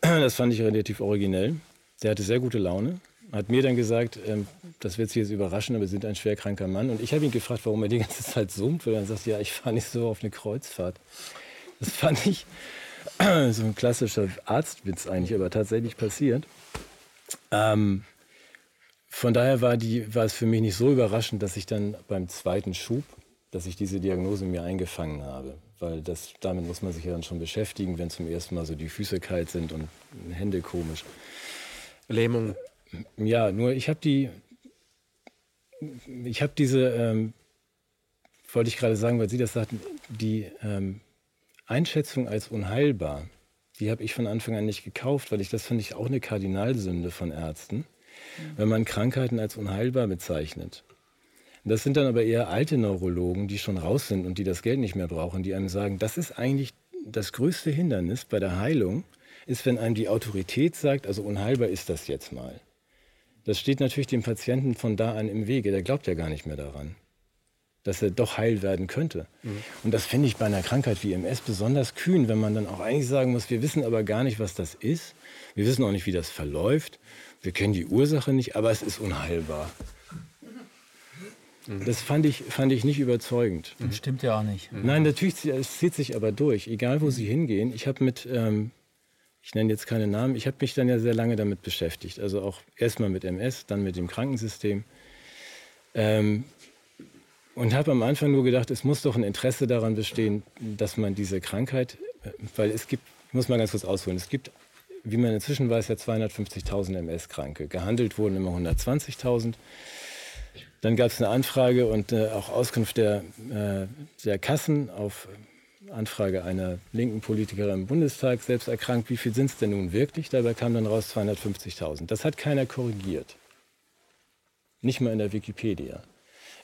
Das fand ich relativ originell. Der hatte sehr gute Laune, hat mir dann gesagt, ähm, das wird Sie jetzt überraschen, aber Sie sind ein schwerkranker Mann. Und ich habe ihn gefragt, warum er die ganze Zeit summt, weil er sagt, ja, ich fahre nicht so auf eine Kreuzfahrt. Das fand ich so ein klassischer Arztwitz eigentlich, aber tatsächlich passiert. Ähm, von daher war, die, war es für mich nicht so überraschend, dass ich dann beim zweiten Schub, dass ich diese Diagnose mir eingefangen habe weil das, damit muss man sich ja dann schon beschäftigen, wenn zum ersten Mal so die Füße kalt sind und Hände komisch. Lähmung. Ja, nur ich habe die, ich habe diese, ähm, wollte ich gerade sagen, weil Sie das sagten, die ähm, Einschätzung als unheilbar, die habe ich von Anfang an nicht gekauft, weil ich das finde ich auch eine Kardinalsünde von Ärzten, mhm. wenn man Krankheiten als unheilbar bezeichnet. Das sind dann aber eher alte Neurologen, die schon raus sind und die das Geld nicht mehr brauchen, die einem sagen, das ist eigentlich das größte Hindernis bei der Heilung, ist, wenn einem die Autorität sagt, also unheilbar ist das jetzt mal. Das steht natürlich dem Patienten von da an im Wege, der glaubt ja gar nicht mehr daran, dass er doch heil werden könnte. Mhm. Und das finde ich bei einer Krankheit wie MS besonders kühn, wenn man dann auch eigentlich sagen muss, wir wissen aber gar nicht, was das ist, wir wissen auch nicht, wie das verläuft, wir kennen die Ursache nicht, aber es ist unheilbar. Mhm. Das fand ich, fand ich nicht überzeugend. Das stimmt ja auch nicht. Mhm. Nein, natürlich, es zieht sich aber durch, egal wo Sie hingehen. Ich habe mit, ähm, ich nenne jetzt keine Namen, ich habe mich dann ja sehr lange damit beschäftigt. Also auch erstmal mit MS, dann mit dem Krankensystem. Ähm, und habe am Anfang nur gedacht, es muss doch ein Interesse daran bestehen, dass man diese Krankheit, weil es gibt, ich muss mal ganz kurz ausholen, es gibt, wie man inzwischen weiß, ja 250.000 MS-Kranke. Gehandelt wurden immer 120.000. Dann gab es eine Anfrage und äh, auch Auskunft der, äh, der Kassen auf Anfrage einer linken Politikerin im Bundestag, selbst erkrankt, wie viel sind es denn nun wirklich? Dabei kam dann raus 250.000. Das hat keiner korrigiert. Nicht mal in der Wikipedia.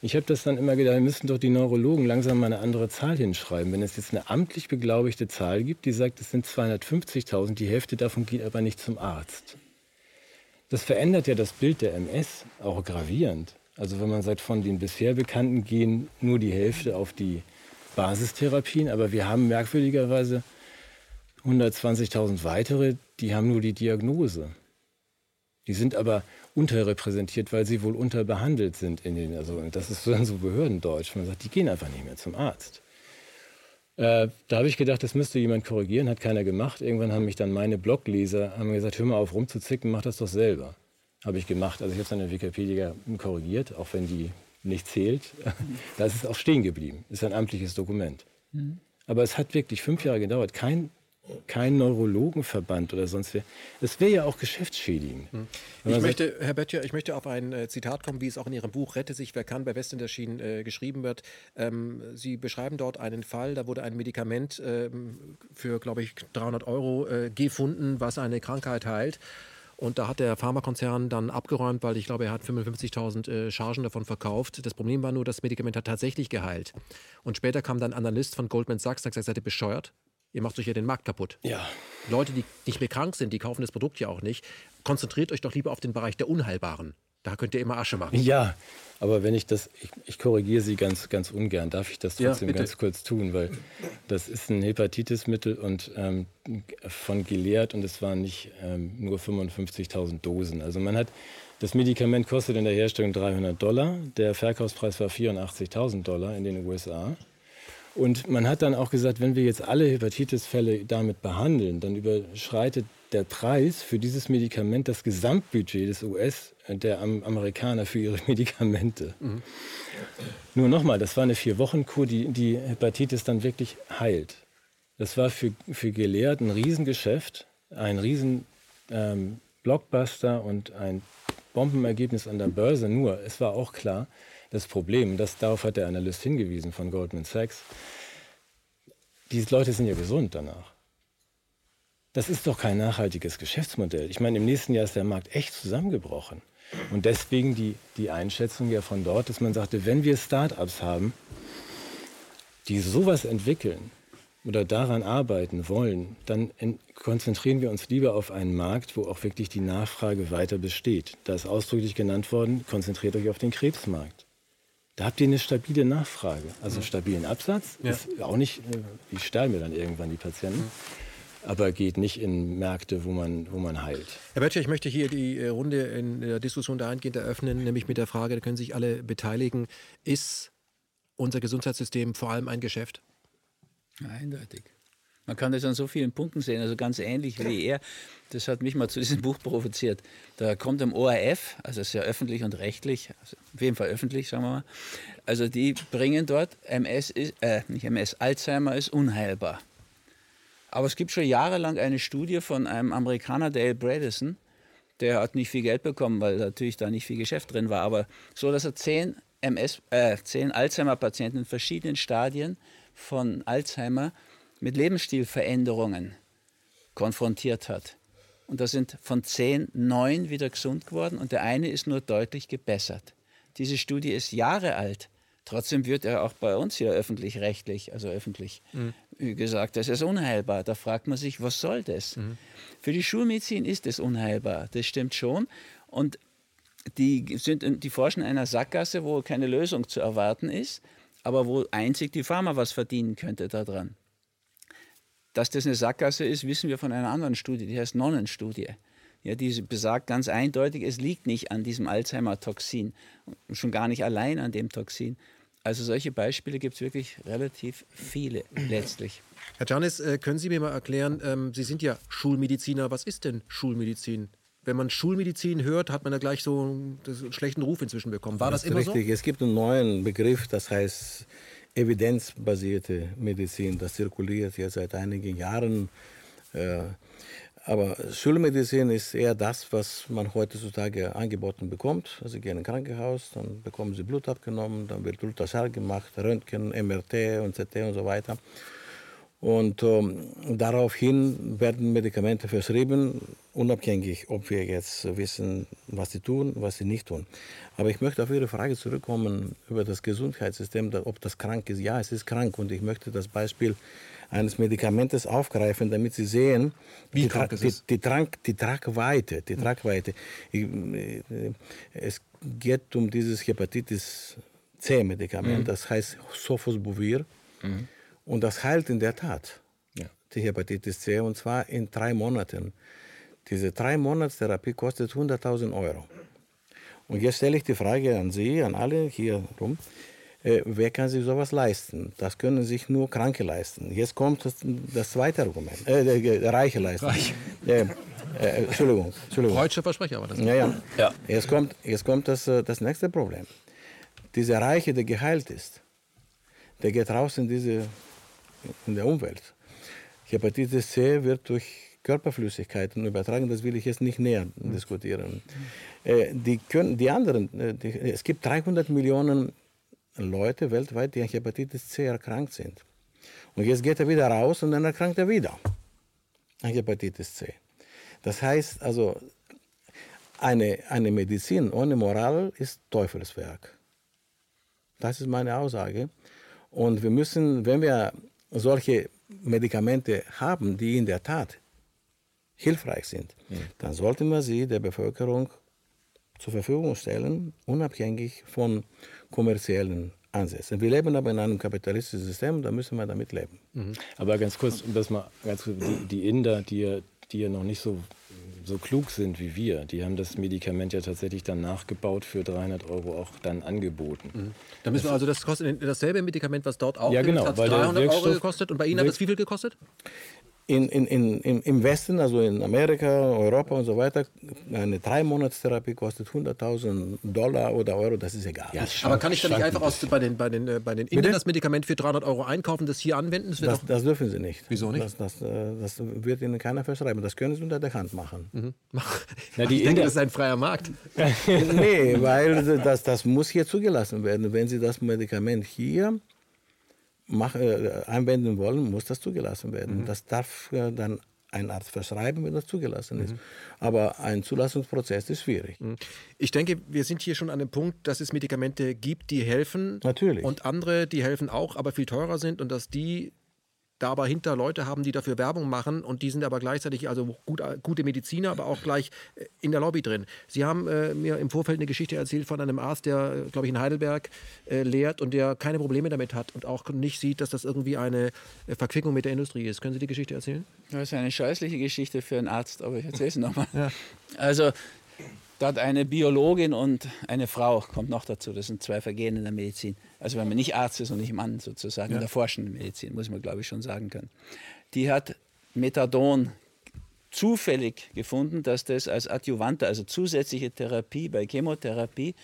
Ich habe das dann immer gedacht, wir müssten doch die Neurologen langsam mal eine andere Zahl hinschreiben. Wenn es jetzt eine amtlich beglaubigte Zahl gibt, die sagt, es sind 250.000, die Hälfte davon geht aber nicht zum Arzt. Das verändert ja das Bild der MS auch gravierend. Also wenn man sagt, von den bisher Bekannten gehen nur die Hälfte auf die Basistherapien, aber wir haben merkwürdigerweise 120.000 weitere, die haben nur die Diagnose. Die sind aber unterrepräsentiert, weil sie wohl unterbehandelt sind in den, also das ist dann so Behördendeutsch. Man sagt, die gehen einfach nicht mehr zum Arzt. Äh, da habe ich gedacht, das müsste jemand korrigieren, hat keiner gemacht. Irgendwann haben mich dann meine Blogleser haben gesagt, hör mal auf rumzuzicken, mach das doch selber. Habe ich gemacht. Also ich habe es dann in Wikipedia korrigiert, auch wenn die nicht zählt. da ist es auch stehen geblieben. Ist ein amtliches Dokument. Mhm. Aber es hat wirklich fünf Jahre gedauert. Kein kein Neurologenverband oder sonst wer. Es wäre ja auch geschäftsschädigend. Hm. Ich möchte, Herr Böttcher, ich möchte auf ein äh, Zitat kommen, wie es auch in Ihrem Buch Rette sich, wer kann, bei Westinterschienen äh, geschrieben wird. Ähm, Sie beschreiben dort einen Fall, da wurde ein Medikament ähm, für, glaube ich, 300 Euro äh, gefunden, was eine Krankheit heilt. Und da hat der Pharmakonzern dann abgeräumt, weil ich glaube, er hat 55.000 äh, Chargen davon verkauft. Das Problem war nur, das Medikament hat tatsächlich geheilt. Und später kam dann ein Analyst von Goldman Sachs und hat gesagt, seid ihr bescheuert? Ihr macht euch ja den Markt kaputt. Ja. Leute, die nicht mehr krank sind, die kaufen das Produkt ja auch nicht. Konzentriert euch doch lieber auf den Bereich der Unheilbaren. Da könnt ihr immer Asche machen. Ja, aber wenn ich das, ich, ich korrigiere Sie ganz, ganz ungern, darf ich das trotzdem ja, ganz kurz tun, weil das ist ein Hepatitismittel und ähm, von Gilead und es waren nicht ähm, nur 55.000 Dosen. Also man hat, das Medikament kostet in der Herstellung 300 Dollar, der Verkaufspreis war 84.000 Dollar in den USA. Und man hat dann auch gesagt, wenn wir jetzt alle Hepatitis-Fälle damit behandeln, dann überschreitet der Preis für dieses Medikament das Gesamtbudget des US, äh, der Amerikaner für ihre Medikamente. Mhm. Nur nochmal, das war eine Vier-Wochen-Kur, die die Hepatitis dann wirklich heilt. Das war für, für Gilead ein Riesengeschäft, ein riesen ähm, Blockbuster und ein Bombenergebnis an der Börse. Nur, es war auch klar, das Problem, das, darauf hat der Analyst hingewiesen von Goldman Sachs, diese Leute sind ja gesund danach. Das ist doch kein nachhaltiges Geschäftsmodell. Ich meine, im nächsten Jahr ist der Markt echt zusammengebrochen. Und deswegen die, die Einschätzung ja von dort, dass man sagte, wenn wir Start-ups haben, die sowas entwickeln oder daran arbeiten wollen, dann konzentrieren wir uns lieber auf einen Markt, wo auch wirklich die Nachfrage weiter besteht. Da ist ausdrücklich genannt worden, konzentriert euch auf den Krebsmarkt. Da habt ihr eine stabile Nachfrage, also stabilen Absatz. Ja. Ist auch nicht, äh, die sterben mir dann irgendwann die Patienten. Mhm aber geht nicht in Märkte, wo man, wo man heilt. Herr Böttcher, ich möchte hier die äh, Runde in der Diskussion dahingehend eröffnen, nämlich mit der Frage, da können sich alle beteiligen, ist unser Gesundheitssystem vor allem ein Geschäft? Eindeutig. Man kann das an so vielen Punkten sehen, also ganz ähnlich wie er. Das hat mich mal zu diesem Buch provoziert. Da kommt im ORF, also sehr öffentlich und rechtlich, also auf jeden Fall öffentlich, sagen wir mal. Also die bringen dort, MS ist, äh, nicht MS, Alzheimer ist unheilbar. Aber es gibt schon jahrelang eine Studie von einem Amerikaner, Dale Bredesen, der hat nicht viel Geld bekommen, weil natürlich da nicht viel Geschäft drin war, aber so, dass er zehn, MS, äh, zehn Alzheimer-Patienten in verschiedenen Stadien von Alzheimer mit Lebensstilveränderungen konfrontiert hat. Und da sind von zehn neun wieder gesund geworden und der eine ist nur deutlich gebessert. Diese Studie ist Jahre alt. Trotzdem wird er auch bei uns hier öffentlich-rechtlich, also öffentlich mhm. gesagt, das ist unheilbar. Da fragt man sich, was soll das? Mhm. Für die Schulmedizin ist es unheilbar, das stimmt schon. Und die, sind, die forschen in einer Sackgasse, wo keine Lösung zu erwarten ist, aber wo einzig die Pharma was verdienen könnte daran. Dass das eine Sackgasse ist, wissen wir von einer anderen Studie, die heißt Nonnenstudie. Ja, die besagt ganz eindeutig, es liegt nicht an diesem Alzheimer-Toxin, schon gar nicht allein an dem Toxin. Also solche Beispiele gibt es wirklich relativ viele letztlich. Herr Janis, äh, können Sie mir mal erklären, ähm, Sie sind ja Schulmediziner, was ist denn Schulmedizin? Wenn man Schulmedizin hört, hat man da gleich so einen schlechten Ruf inzwischen bekommen. War das, das immer richtig. so? Es gibt einen neuen Begriff, das heißt evidenzbasierte Medizin. Das zirkuliert ja seit einigen Jahren. Äh, aber Schulmedizin ist eher das, was man heutzutage angeboten bekommt. Also Sie gehen in ein Krankenhaus, dann bekommen Sie Blut abgenommen, dann wird Ultraschall gemacht, Röntgen, MRT und CT und so weiter. Und ähm, daraufhin werden Medikamente verschrieben, unabhängig, ob wir jetzt wissen, was sie tun, was sie nicht tun. Aber ich möchte auf Ihre Frage zurückkommen über das Gesundheitssystem, ob das krank ist. Ja, es ist krank und ich möchte das Beispiel eines Medikamentes aufgreifen, damit Sie sehen, Wie die, krank die, die, die, Trank, die Tragweite. Die Tragweite. Äh, es geht um dieses Hepatitis C-Medikament, mhm. das heißt Sofosbuvir. Mhm. Und das heilt in der Tat ja. die Hepatitis C und zwar in drei Monaten. Diese drei Monatstherapie kostet 100.000 Euro. Und jetzt stelle ich die Frage an Sie, an alle hier rum. Äh, wer kann sich sowas leisten? Das können sich nur Kranke leisten. Jetzt kommt das, das zweite Argument. Äh, äh, Reiche leisten. Reich. Äh, äh, Entschuldigung. Entschuldigung. Freudsche Versprecher, aber das ja, ja. ja. Jetzt kommt, jetzt kommt das, äh, das nächste Problem. Dieser Reiche, der geheilt ist, der geht raus in diese in der Umwelt. Hepatitis C wird durch Körperflüssigkeiten übertragen, das will ich jetzt nicht näher diskutieren. Äh, die, können, die anderen, äh, die, es gibt 300 Millionen Leute weltweit, die an Hepatitis C erkrankt sind. Und jetzt geht er wieder raus und dann erkrankt er wieder an Hepatitis C. Das heißt also, eine, eine Medizin ohne Moral ist Teufelswerk. Das ist meine Aussage. Und wir müssen, wenn wir solche Medikamente haben, die in der Tat hilfreich sind, ja. dann sollten wir sie der Bevölkerung zur Verfügung stellen, unabhängig von kommerziellen Ansätzen. Wir leben aber in einem kapitalistischen System, da müssen wir damit leben. Mhm. Aber ganz kurz, um das mal ganz kurz, die, die Inder, die die ja noch nicht so so klug sind wie wir, die haben das Medikament ja tatsächlich dann nachgebaut für 300 Euro auch dann angeboten. Mhm. Da müssen wir also das kostet dasselbe Medikament, was dort auch ja, genau, hat 300 Euro gekostet und bei Ihnen hat das wie viel gekostet? In, in, in, im Westen, also in Amerika, Europa und so weiter, eine Drei-Monats-Therapie kostet 100.000 Dollar oder Euro, das ist egal. Ja, aber kann ich dann nicht einfach aus, bei den, bei den, äh, bei den Indern das Medikament für 300 Euro einkaufen, das hier anwenden? Das, das, das dürfen Sie nicht. Wieso nicht? Das, das, äh, das, wird Ihnen keiner verschreiben. Das können Sie unter der Hand machen. Mhm. Na, die ich denke, das ist ein freier Markt. nee, weil das, das muss hier zugelassen werden. Wenn Sie das Medikament hier mach, äh, anwenden wollen, muss das zugelassen werden. Mhm. Das darf äh, dann ein Arzt verschreiben, wenn das zugelassen ist. Mhm. Aber ein Zulassungsprozess ist schwierig. Mhm. Ich denke, wir sind hier schon an dem Punkt, dass es Medikamente gibt, die helfen. Natürlich. Und andere, die helfen auch, aber viel teurer sind und dass die da aber hinter Leute haben, die dafür Werbung machen und die sind aber gleichzeitig also gut, gute Mediziner, aber auch gleich äh, in der Lobby drin. Sie haben äh, mir im Vorfeld eine Geschichte erzählt von einem Arzt, der, äh, glaube ich, in Heidelberg äh, lehrt und der keine Probleme damit hat und auch nicht sieht, dass das irgendwie eine äh, Verquickung mit der Industrie ist. Können Sie die Geschichte erzählen? Das ist eine scheußliche Geschichte für einen Arzt, aber ich erzähle es nochmal. Ja. Also Dort eine Biologin und eine Frau kommt noch dazu. Das sind zwei Vergehen in der Medizin. Also wenn man nicht Arzt ist und nicht Mann sozusagen, ja. in der forschenden Medizin, muss man glaube ich schon sagen können. Die hat Methadon zufällig gefunden, dass das als Adjuvante, also zusätzliche Therapie bei Chemotherapie,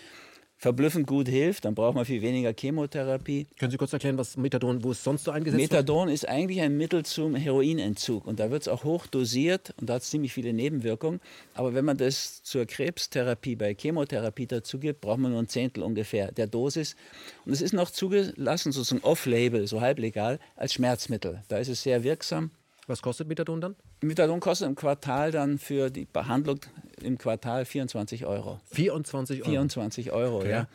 verblüffend gut hilft, dann braucht man viel weniger Chemotherapie. Können Sie kurz erklären, was Methadon, wo es sonst so eingesetzt wird? Methadon ist eigentlich ein Mittel zum Heroinentzug und da wird es auch hoch dosiert und da hat es ziemlich viele Nebenwirkungen. Aber wenn man das zur Krebstherapie bei Chemotherapie dazu gibt, braucht man nur ein Zehntel ungefähr der Dosis. Und es ist noch zugelassen, sozusagen off-label, so halblegal, als Schmerzmittel. Da ist es sehr wirksam. Was kostet Methadon dann? Methadon kostet im Quartal dann für die Behandlung im Quartal 24 Euro. 24 Euro? 24 Euro, okay. ja.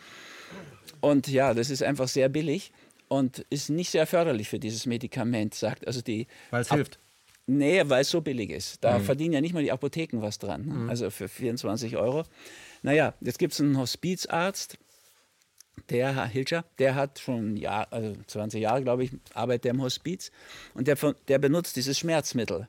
Und ja, das ist einfach sehr billig und ist nicht sehr förderlich für dieses Medikament, sagt also die. Weil es hilft. Nee, weil es so billig ist. Da mhm. verdienen ja nicht mal die Apotheken was dran. Ne? Mhm. Also für 24 Euro. Naja, jetzt gibt es einen Hospizarzt, der Herr Hilscher, der hat schon Jahr, also 20 Jahre, glaube ich, arbeitet er im Hospiz und der, der benutzt dieses Schmerzmittel.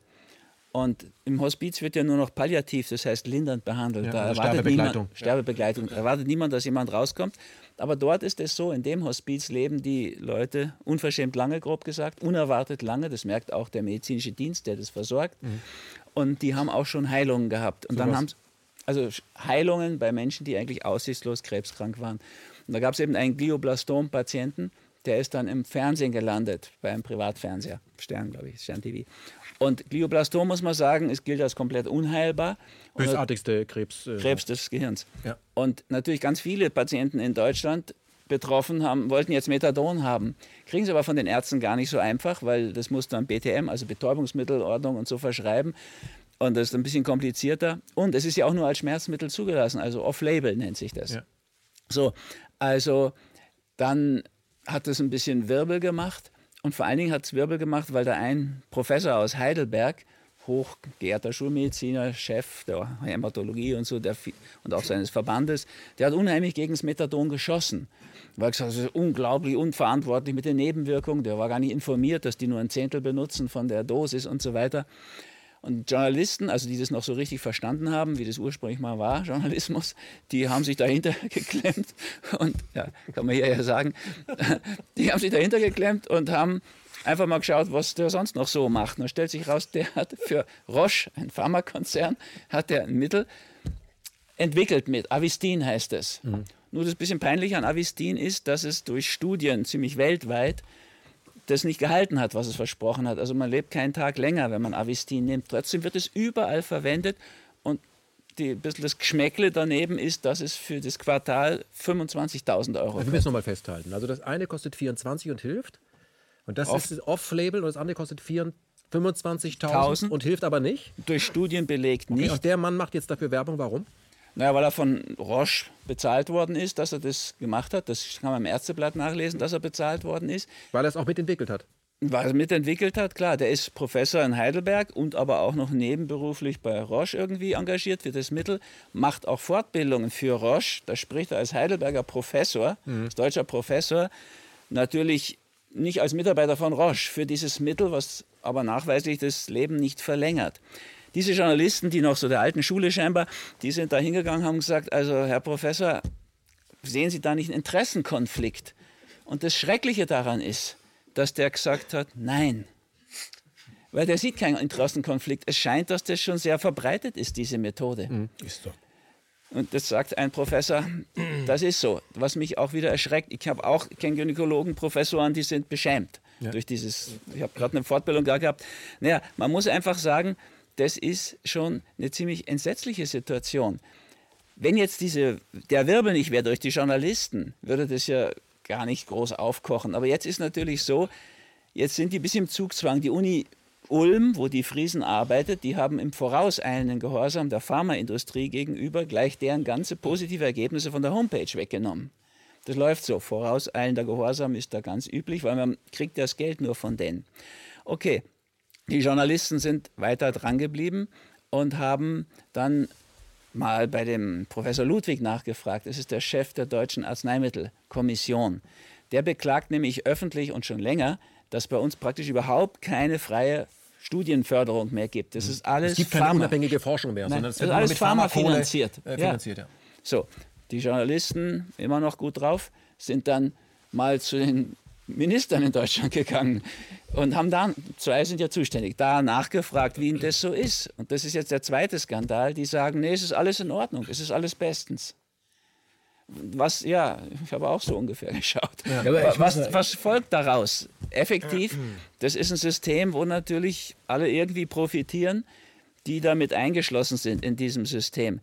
Und im Hospiz wird ja nur noch palliativ, das heißt lindernd behandelt. Ja, da also erwartet Sterbebegleitung. Niemand, Sterbebegleitung. Da erwartet niemand, dass jemand rauskommt. Aber dort ist es so, in dem Hospiz leben die Leute unverschämt lange, grob gesagt, unerwartet lange. Das merkt auch der medizinische Dienst, der das versorgt. Mhm. Und die haben auch schon Heilungen gehabt. Und so dann haben also Heilungen bei Menschen, die eigentlich aussichtslos krebskrank waren. Und da gab es eben einen Glioblastom-Patienten, der ist dann im Fernsehen gelandet, beim Privatfernseher, Stern, glaube ich, Stern TV. Und Glioblastom, muss man sagen, es gilt als komplett unheilbar. Bösartigste Krebs. Äh, Krebs des Gehirns. Ja. Und natürlich ganz viele Patienten in Deutschland betroffen haben, wollten jetzt Methadon haben. Kriegen sie aber von den Ärzten gar nicht so einfach, weil das muss dann BTM, also Betäubungsmittelordnung und so verschreiben. Und das ist ein bisschen komplizierter. Und es ist ja auch nur als Schmerzmittel zugelassen, also off-label nennt sich das. Ja. So, also dann hat es ein bisschen Wirbel gemacht und vor allen Dingen hat es Wirbel gemacht, weil da ein Professor aus Heidelberg, hochgeehrter Schulmediziner, Chef der Hämatologie und so der, und auch seines Verbandes, der hat unheimlich gegen das Methadon geschossen. Weil gesagt, das ist unglaublich unverantwortlich mit den Nebenwirkungen. Der war gar nicht informiert, dass die nur ein Zehntel benutzen von der Dosis und so weiter. Und Journalisten, also die das noch so richtig verstanden haben, wie das ursprünglich mal war, Journalismus, die haben sich dahinter geklemmt und, ja, kann man hier ja sagen, die haben sich dahinter geklemmt und haben einfach mal geschaut, was der sonst noch so macht. Und dann stellt sich raus, der hat für Roche, ein Pharmakonzern, hat der ein Mittel entwickelt mit Avistin heißt es. Mhm. Nur das bisschen peinliche an Avistin ist, dass es durch Studien ziemlich weltweit das nicht gehalten hat, was es versprochen hat. Also man lebt keinen Tag länger, wenn man Avistin nimmt. Trotzdem wird es überall verwendet und die, ein bisschen das Geschmäckle daneben ist, dass es für das Quartal 25.000 Euro Wir müssen nochmal festhalten. Also das eine kostet 24 und hilft. Und das Off- ist Off-Label und das andere kostet 24 25.000 Tausend. und hilft aber nicht. durch Studien belegt Okay, nicht. und der Mann macht jetzt dafür Werbung. Warum? Naja, weil er von Roche bezahlt worden ist, dass er das gemacht hat. Das kann man im Ärzteblatt nachlesen, dass er bezahlt worden ist. Weil er es auch mitentwickelt hat. Was er mitentwickelt hat, klar, der ist Professor in Heidelberg und aber auch noch nebenberuflich bei Roche irgendwie engagiert für das Mittel, macht auch Fortbildungen für Roche. Da spricht er als Heidelberger Professor, als deutscher Professor, natürlich nicht als Mitarbeiter von Roche für dieses Mittel, was aber nachweislich das Leben nicht verlängert. Diese Journalisten, die noch so der alten Schule scheinbar, die sind da hingegangen, haben gesagt, also Herr Professor, sehen Sie da nicht einen Interessenkonflikt? Und das Schreckliche daran ist, dass der gesagt hat, nein. Weil der sieht keinen Interessenkonflikt. Es scheint, dass das schon sehr verbreitet ist, diese Methode. Ist so. Und das sagt ein Professor, das ist so. Was mich auch wieder erschreckt, ich habe auch, kenne Gynäkologen, Professoren, die sind beschämt durch dieses, ich habe gerade eine Fortbildung da gehabt. Naja, man muss einfach sagen, das ist schon eine ziemlich entsetzliche Situation. Wenn jetzt diese, der Wirbel nicht wäre durch die Journalisten, würde das ja gar nicht groß aufkochen. Aber jetzt ist natürlich so, jetzt sind die bisschen im Zugzwang. Die Uni Ulm, wo die Friesen arbeitet, die haben im vorauseilenden Gehorsam der Pharmaindustrie gegenüber gleich deren ganze positive Ergebnisse von der Homepage weggenommen. Das läuft so. Vorauseilender Gehorsam ist da ganz üblich, weil man kriegt das Geld nur von denen. Okay, die Journalisten sind weiter dran geblieben und haben dann mal bei dem Professor Ludwig nachgefragt. Das ist der Chef der Deutschen Arzneimittelkommission. Der beklagt nämlich öffentlich und schon länger, dass bei uns praktisch überhaupt keine freie Studienförderung mehr gibt. Das ist alles Es gibt keine Pharma. unabhängige Forschung mehr, Nein, sondern es wird alles mit pharmafinanziert. Äh, Ja. finanziert ja. So, die Journalisten, immer noch gut drauf, sind dann mal zu den Ministern in Deutschland gegangen und haben da, zwei sind ja zuständig, da nachgefragt, wie ihnen das so ist. Und das ist jetzt der zweite Skandal, die sagen, nee, es ist alles in Ordnung, es ist alles bestens. Was, ja, ich habe auch so ungefähr geschaut. aber ich was, mal- was folgt daraus? Effektiv, das ist ein System, wo natürlich alle irgendwie profitieren, die damit eingeschlossen sind in diesem System.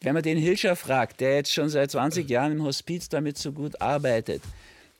Wenn man den Hilscher fragt, der jetzt schon seit 20 Jahren im Hospiz damit so gut arbeitet,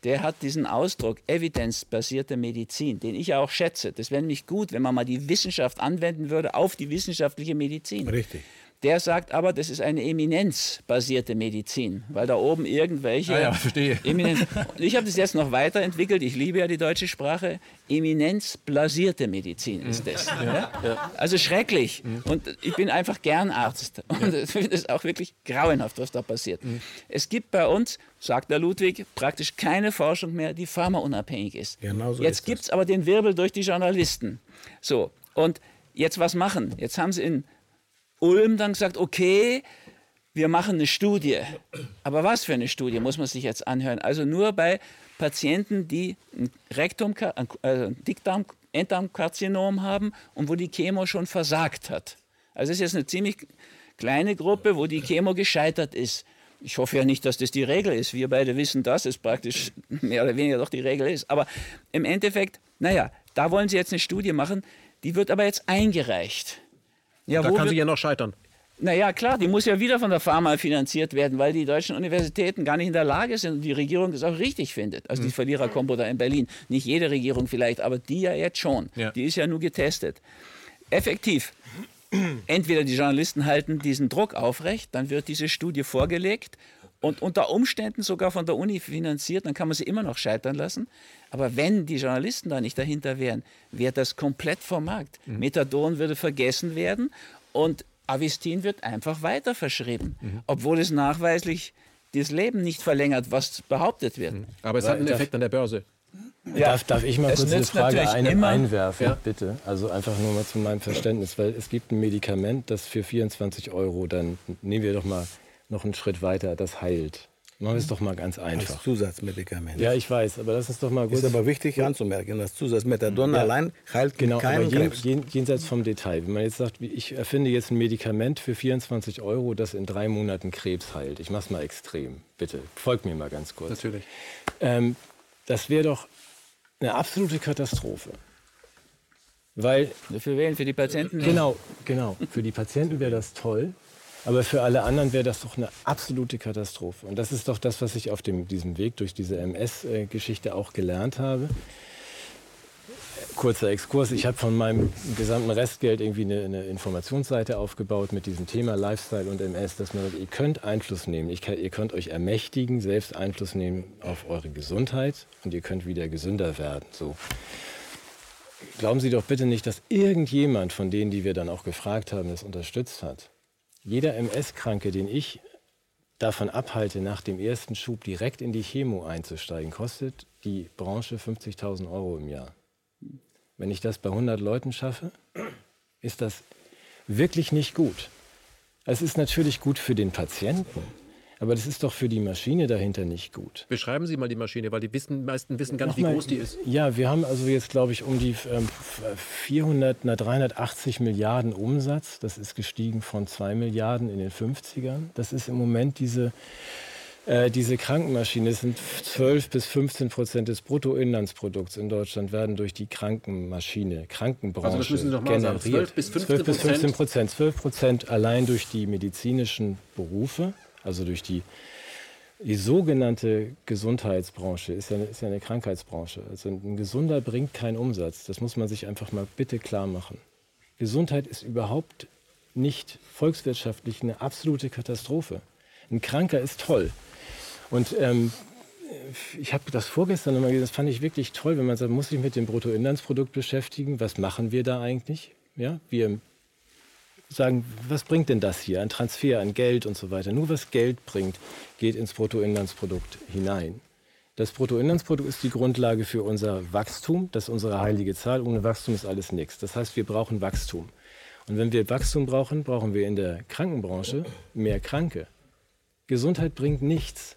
der hat diesen Ausdruck evidenzbasierte Medizin, den ich auch schätze. Das wäre nämlich gut, wenn man mal die Wissenschaft anwenden würde auf die wissenschaftliche Medizin. Richtig. Der sagt aber, das ist eine eminenzbasierte Medizin, weil da oben irgendwelche. Ah ja, verstehe. Eminenz, Und ich habe das jetzt noch weiterentwickelt. Ich liebe ja die deutsche Sprache. Eminenzblasierte Medizin ist das. Ja? Also schrecklich. Und ich bin einfach gern Arzt. Und ich finde es auch wirklich grauenhaft, was da passiert. Es gibt bei uns, sagt der Ludwig, praktisch keine Forschung mehr, die pharmaunabhängig ist. Genau so jetzt gibt es aber den Wirbel durch die Journalisten. So, und jetzt was machen? Jetzt haben sie in Ulm dann gesagt, okay, wir machen eine Studie. Aber was für eine Studie, muss man sich jetzt anhören. Also nur bei Patienten, die ein Rektum, also ein Dickdarm, Enddarmkarzinom haben und wo die Chemo schon versagt hat. Also es ist jetzt eine ziemlich kleine Gruppe, wo die Chemo gescheitert ist. Ich hoffe ja nicht, dass das die Regel ist. Wir beide wissen, dass es praktisch mehr oder weniger doch die Regel ist. Aber im Endeffekt, naja, da wollen sie jetzt eine Studie machen, die wird aber jetzt eingereicht. Ja, Da wo kann sie ja noch scheitern. naja, klar, die muss ja wieder von der Pharma finanziert werden, weil die deutschen Universitäten gar nicht in der Lage sind und die Regierung das auch richtig findet. Also die Verliererkombo da in Berlin. Nicht jede Regierung vielleicht, aber die ja jetzt schon. Ja. Die ist ja nur getestet. Effektiv. Entweder die Journalisten halten diesen Druck aufrecht, dann wird diese Studie vorgelegt und unter Umständen sogar von der Uni finanziert, dann kann man sie immer noch scheitern lassen. Aber wenn die Journalisten da nicht dahinter wären, wäre das komplett vom Markt. Methadon würde vergessen werden und Avistin wird einfach weiter verschrieben, obwohl es nachweislich das Leben nicht verlängert, was behauptet wird. Aber es hat einen Effekt an der Börse. Darf, darf ich mal Es kurz eine Frage ein, einwerfen, Ja. bitte? Also einfach nur mal zu meinem Verständnis, weil es gibt ein Medikament, das für 24 Euro, dann nehmen wir doch mal noch einen Schritt weiter, das heilt. Machen wir es doch mal ganz Als einfach. Zusatzmedikament. Ja, ich weiß, aber lass uns doch mal Ist kurz... aber wichtig anzumerken, dass Zusatzmethadon allein heilt Genau, aber keinen jen, Krebs. jen, jenseits vom Detail. Wenn man jetzt sagt, ich erfinde jetzt ein Medikament für 24 Euro, das in drei Monaten Krebs heilt. Ich mache es mal extrem, bitte. Folgt mir mal ganz kurz. Natürlich. Ähm, das wäre doch eine absolute Katastrophe. Weil. Für wen? Für die Patienten? Genau, genau. Für die Patienten wäre das toll. Aber für alle anderen wäre das doch eine absolute Katastrophe. Und das ist doch das, was ich auf dem, diesem Weg durch diese MS-Geschichte auch gelernt habe. Kurzer Exkurs. Ich habe von meinem gesamten Restgeld irgendwie eine, eine, Informationsseite aufgebaut mit diesem Thema Lifestyle und MS, dass man sagt, ihr könnt Einfluss nehmen. Kann, ihr könnt euch ermächtigen, selbst Einfluss nehmen auf eure Gesundheit und ihr könnt wieder gesünder werden. So. Glauben Sie doch bitte nicht, dass irgendjemand von denen, die wir dann auch gefragt haben, das unterstützt hat. Jeder MS-Kranke, den ich davon abhalte, nach dem ersten Schub direkt in die Chemo einzusteigen, kostet die Branche 50.000 Euro im Jahr. Wenn ich das bei 100 Leuten schaffe, ist das wirklich nicht gut. Es ist natürlich gut für den Patienten. Aber das ist doch für die Maschine dahinter nicht gut. Beschreiben Sie mal die Maschine, weil die wissen, meisten wissen gar nicht, wie groß die ist. Ja, wir haben also jetzt, glaube ich, um die ähm, 400, na, 380 Milliarden Umsatz. Das ist gestiegen von 2 Milliarden in den 50ern. Das ist im Moment diese, äh, diese Krankenmaschine. Das sind 12 bis 15 Prozent des Bruttoinlandsprodukts in Deutschland werden durch die Krankenmaschine, Krankenbranche also das müssen Sie doch mal generiert. Sagen. 12 bis 15 Prozent. 12 Prozent allein durch die medizinischen Berufe also durch die, die sogenannte Gesundheitsbranche, ist ja, ist ja eine Krankheitsbranche. Also ein Gesunder bringt keinen Umsatz. Das muss man sich einfach mal bitte klar machen. Gesundheit ist überhaupt nicht volkswirtschaftlich eine absolute Katastrophe. Ein Kranker ist toll. Und ähm, ich habe das vorgestern nochmal gesehen, das fand ich wirklich toll, wenn man sagt, muss sich mit dem Bruttoinlandsprodukt beschäftigen. Was machen wir da eigentlich? Ja, wir sagen, was bringt denn das hier? Ein Transfer, ein Geld und so weiter. Nur was Geld bringt, geht ins Bruttoinlandsprodukt hinein. Das Bruttoinlandsprodukt ist die Grundlage für unser Wachstum. Das ist unsere heilige Zahl. Ohne Wachstum ist alles nichts. Das heißt, wir brauchen Wachstum. Und wenn wir Wachstum brauchen, brauchen wir in der Krankenbranche mehr Kranke. Gesundheit bringt nichts.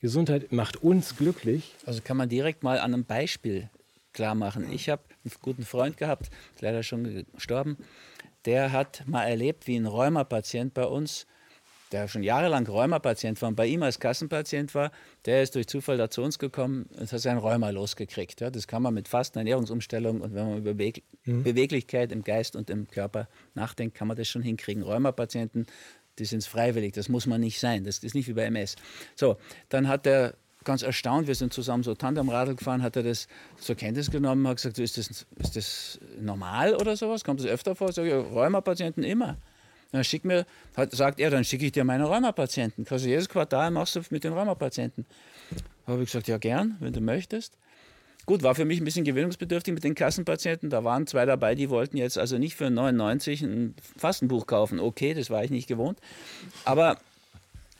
Gesundheit macht uns glücklich. Also kann man direkt mal an einem Beispiel klar machen. Ich habe einen guten Freund gehabt, leider schon gestorben der hat mal erlebt, wie ein Rheumapatient bei uns, der schon jahrelang Rheumapatient war und bei ihm als Kassenpatient war, der ist durch Zufall da zu uns gekommen und hat sein Rheuma losgekriegt. Ja, das kann man mit Fasten, Ernährungsumstellung und wenn man über Be mhm. Beweglichkeit im Geist und im Körper nachdenkt, kann man das schon hinkriegen. Rheumapatienten, die sind freiwillig, das muss man nicht sein, das ist nicht wie bei MS. So, dann hat der ganz erstaunt, wir sind zusammen so Tandemradl gefahren, hat er das zur Kenntnis genommen, hat gesagt, ist das, ist das normal oder sowas? Kommt das öfter vor? Sag ich, Rheumapatienten immer. Dann schick mir, hat, sagt er, dann schicke ich dir meine Rheumapatienten. Also jedes Quartal machst du mit den Rheumapatienten. Habe ich gesagt, ja gern, wenn du möchtest. Gut, war für mich ein bisschen gewöhnungsbedürftig mit den Kassenpatienten. Da waren zwei dabei, die wollten jetzt also nicht für 99 ein Fastenbuch kaufen. Okay, das war ich nicht gewohnt. Aber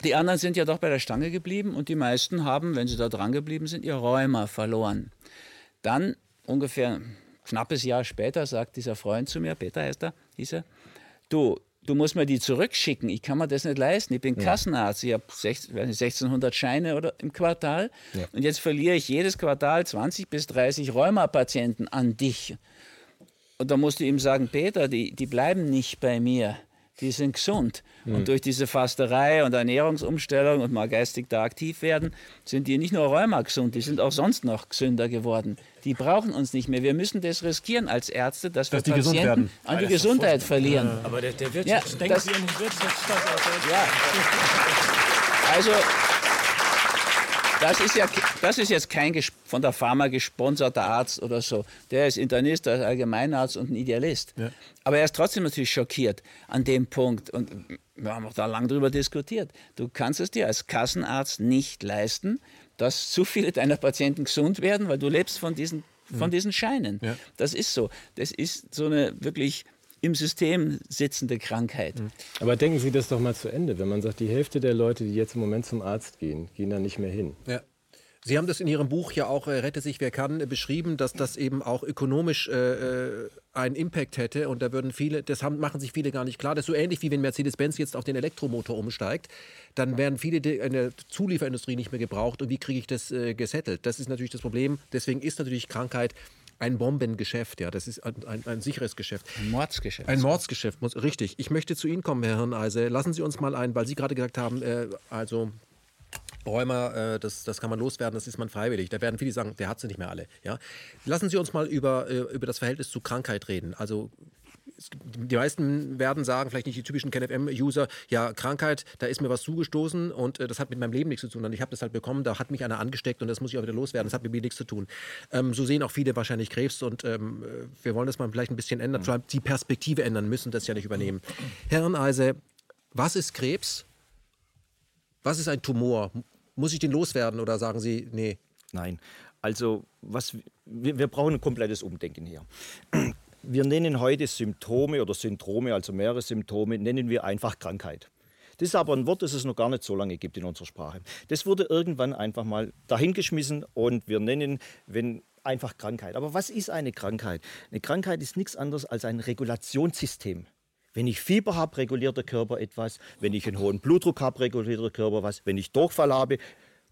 die anderen sind ja doch bei der Stange geblieben und die meisten haben, wenn sie da dran geblieben sind, ihr Rheuma verloren. Dann ungefähr ein knappes Jahr später sagt dieser Freund zu mir, Peter heißt er, hieß er, du, du musst mir die zurückschicken, ich kann mir das nicht leisten, ich bin ja. Kassenarzt, ich habe 1600 Scheine oder, im Quartal ja. und jetzt verliere ich jedes Quartal 20 bis 30 Rheumapatienten an dich. Und da musst du ihm sagen, Peter, die, die bleiben nicht bei mir die sind gesund. Mhm. Und durch diese Fasterei und Ernährungsumstellung und mal geistig da aktiv werden, sind die nicht nur Rheuma gesund, die sind auch sonst noch gesünder geworden. Die brauchen uns nicht mehr. Wir müssen das riskieren als Ärzte, dass, dass wir Patienten an die Gesundheit verlieren. Ja. Aber der, der Wirtschafts ja, denken das, Sie an den Wirtschaftsstandort. Ja. Also das ist ja das ist jetzt kein von der Pharma gesponserter Arzt oder so. Der ist Internist, der ist Allgemeinarzt und ein Idealist. Ja. Aber er ist trotzdem natürlich schockiert an dem Punkt. Und wir haben auch da lange darüber diskutiert. Du kannst es dir als Kassenarzt nicht leisten, dass zu viele deiner Patienten gesund werden, weil du lebst von diesen, von mhm. diesen Scheinen. Ja. Das ist so. Das ist so eine wirklich im System sitzende Krankheit. Mhm. Aber denken Sie das doch mal zu Ende. Wenn man sagt, die Hälfte der Leute, die jetzt im Moment zum Arzt gehen, gehen da nicht mehr hin. Ja. Sie haben das in Ihrem Buch ja auch äh, Rette sich wer kann äh, beschrieben, dass das eben auch ökonomisch äh, äh, einen Impact hätte und da würden viele, das haben, machen sich viele gar nicht klar. Das ist so ähnlich wie wenn Mercedes-Benz jetzt auf den Elektromotor umsteigt, dann werden viele in der Zulieferindustrie nicht mehr gebraucht und wie kriege ich das äh, gesettelt? Das ist natürlich das Problem. Deswegen ist natürlich Krankheit ein Bombengeschäft, ja, das ist ein, ein, ein, sicheres Geschäft. Ein Mordsgeschäft. Ein Mordsgeschäft, richtig. Ich möchte zu Ihnen kommen, Herr Hirneise. Lassen Sie uns mal ein, weil Sie gerade gesagt haben, äh, also Rheuma, äh, das, das kann man loswerden, das ist man freiwillig. Da werden viele sagen, der hat sie nicht mehr alle. Ja? Lassen Sie uns mal über, äh, über das Verhältnis zu Krankheit reden. Also die meisten werden sagen, vielleicht nicht die typischen KenFM-User, ja, Krankheit, da ist mir was zugestoßen und äh, das hat mit meinem Leben nichts zu tun. Und ich habe das halt bekommen, da hat mich einer angesteckt und das muss ich auch wieder loswerden. Das hat mit mir nichts zu tun. Ähm, so sehen auch viele wahrscheinlich Krebs und ähm, wir wollen das mal vielleicht ein bisschen ändern, mhm. die Perspektive ändern, müssen das ja nicht übernehmen. Herr Eise, was ist Krebs? Was ist ein Tumor? Muss ich den loswerden oder sagen Sie, nee? Nein, also was, wir, wir brauchen ein komplettes Umdenken hier. Wir nennen heute Symptome oder Syndrome, also mehrere Symptome, nennen wir einfach Krankheit. Das ist aber ein Wort, das es noch gar nicht so lange gibt in unserer Sprache. Das wurde irgendwann einfach mal dahingeschmissen und wir nennen, wenn einfach Krankheit. Aber was ist eine Krankheit? Eine Krankheit ist nichts anderes als ein Regulationssystem. Wenn ich Fieber habe, reguliert der Körper etwas. Wenn ich einen hohen Blutdruck habe, reguliert der Körper was. Wenn ich Durchfall habe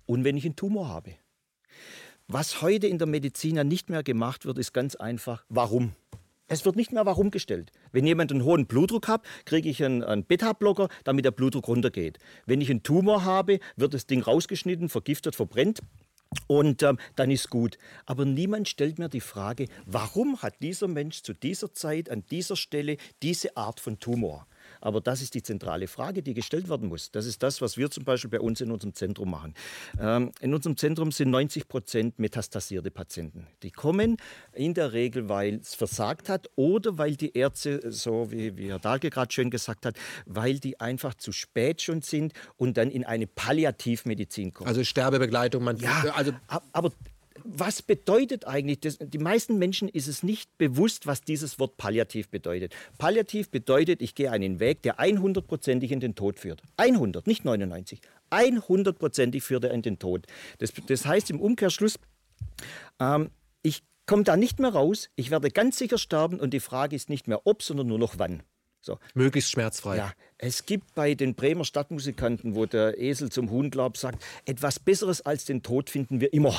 und wenn ich einen Tumor habe. Was heute in der Medizin ja nicht mehr gemacht wird, ist ganz einfach, warum? Es wird nicht mehr warum gestellt. Wenn jemand einen hohen Blutdruck hat, kriege ich einen, einen Beta-Blocker, damit der Blutdruck runtergeht. Wenn ich einen Tumor habe, wird das Ding rausgeschnitten, vergiftet, verbrennt. Und ähm, dann ist gut. Aber niemand stellt mir die Frage, warum hat dieser Mensch zu dieser Zeit an dieser Stelle diese Art von Tumor? Aber das ist die zentrale Frage, die gestellt werden muss. Das ist das, was wir zum Beispiel bei uns in unserem Zentrum machen. Ähm, in unserem Zentrum sind 90 Prozent metastasierte Patienten. Die kommen in der Regel, weil es versagt hat oder weil die Ärzte, so wie, wie Herr Dahlke gerade schön gesagt hat, weil die einfach zu spät schon sind und dann in eine Palliativmedizin kommen. Also Sterbebegleitung, man, ja, also, aber was bedeutet eigentlich das? Die meisten Menschen ist es nicht bewusst, was dieses Wort palliativ bedeutet. Palliativ bedeutet, ich gehe einen Weg, der 100%ig in den Tod führt. 100, nicht 99. 100%ig führt er in den Tod. Das, das heißt im Umkehrschluss, ähm, ich komme da nicht mehr raus, ich werde ganz sicher sterben und die Frage ist nicht mehr ob, sondern nur noch wann. So. Möglichst schmerzfrei. Ja, es gibt bei den Bremer Stadtmusikanten, wo der Esel zum Huhn glaubt, sagt, etwas Besseres als den Tod finden wir immer.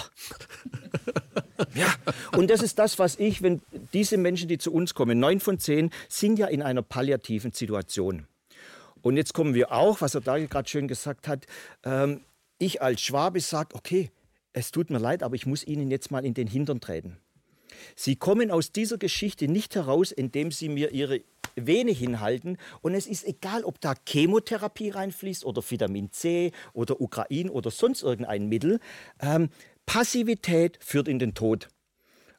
ja, und das ist das, was ich, wenn diese Menschen, die zu uns kommen, neun von zehn, sind ja in einer palliativen Situation. Und jetzt kommen wir auch, was er da gerade schön gesagt hat, ähm, ich als Schwabe sage, okay, es tut mir leid, aber ich muss Ihnen jetzt mal in den Hintern treten. Sie kommen aus dieser Geschichte nicht heraus, indem Sie mir Ihre Vene hinhalten. Und es ist egal, ob da Chemotherapie reinfließt oder Vitamin C oder Ukrain oder sonst irgendein Mittel. Ähm, Passivität führt in den Tod.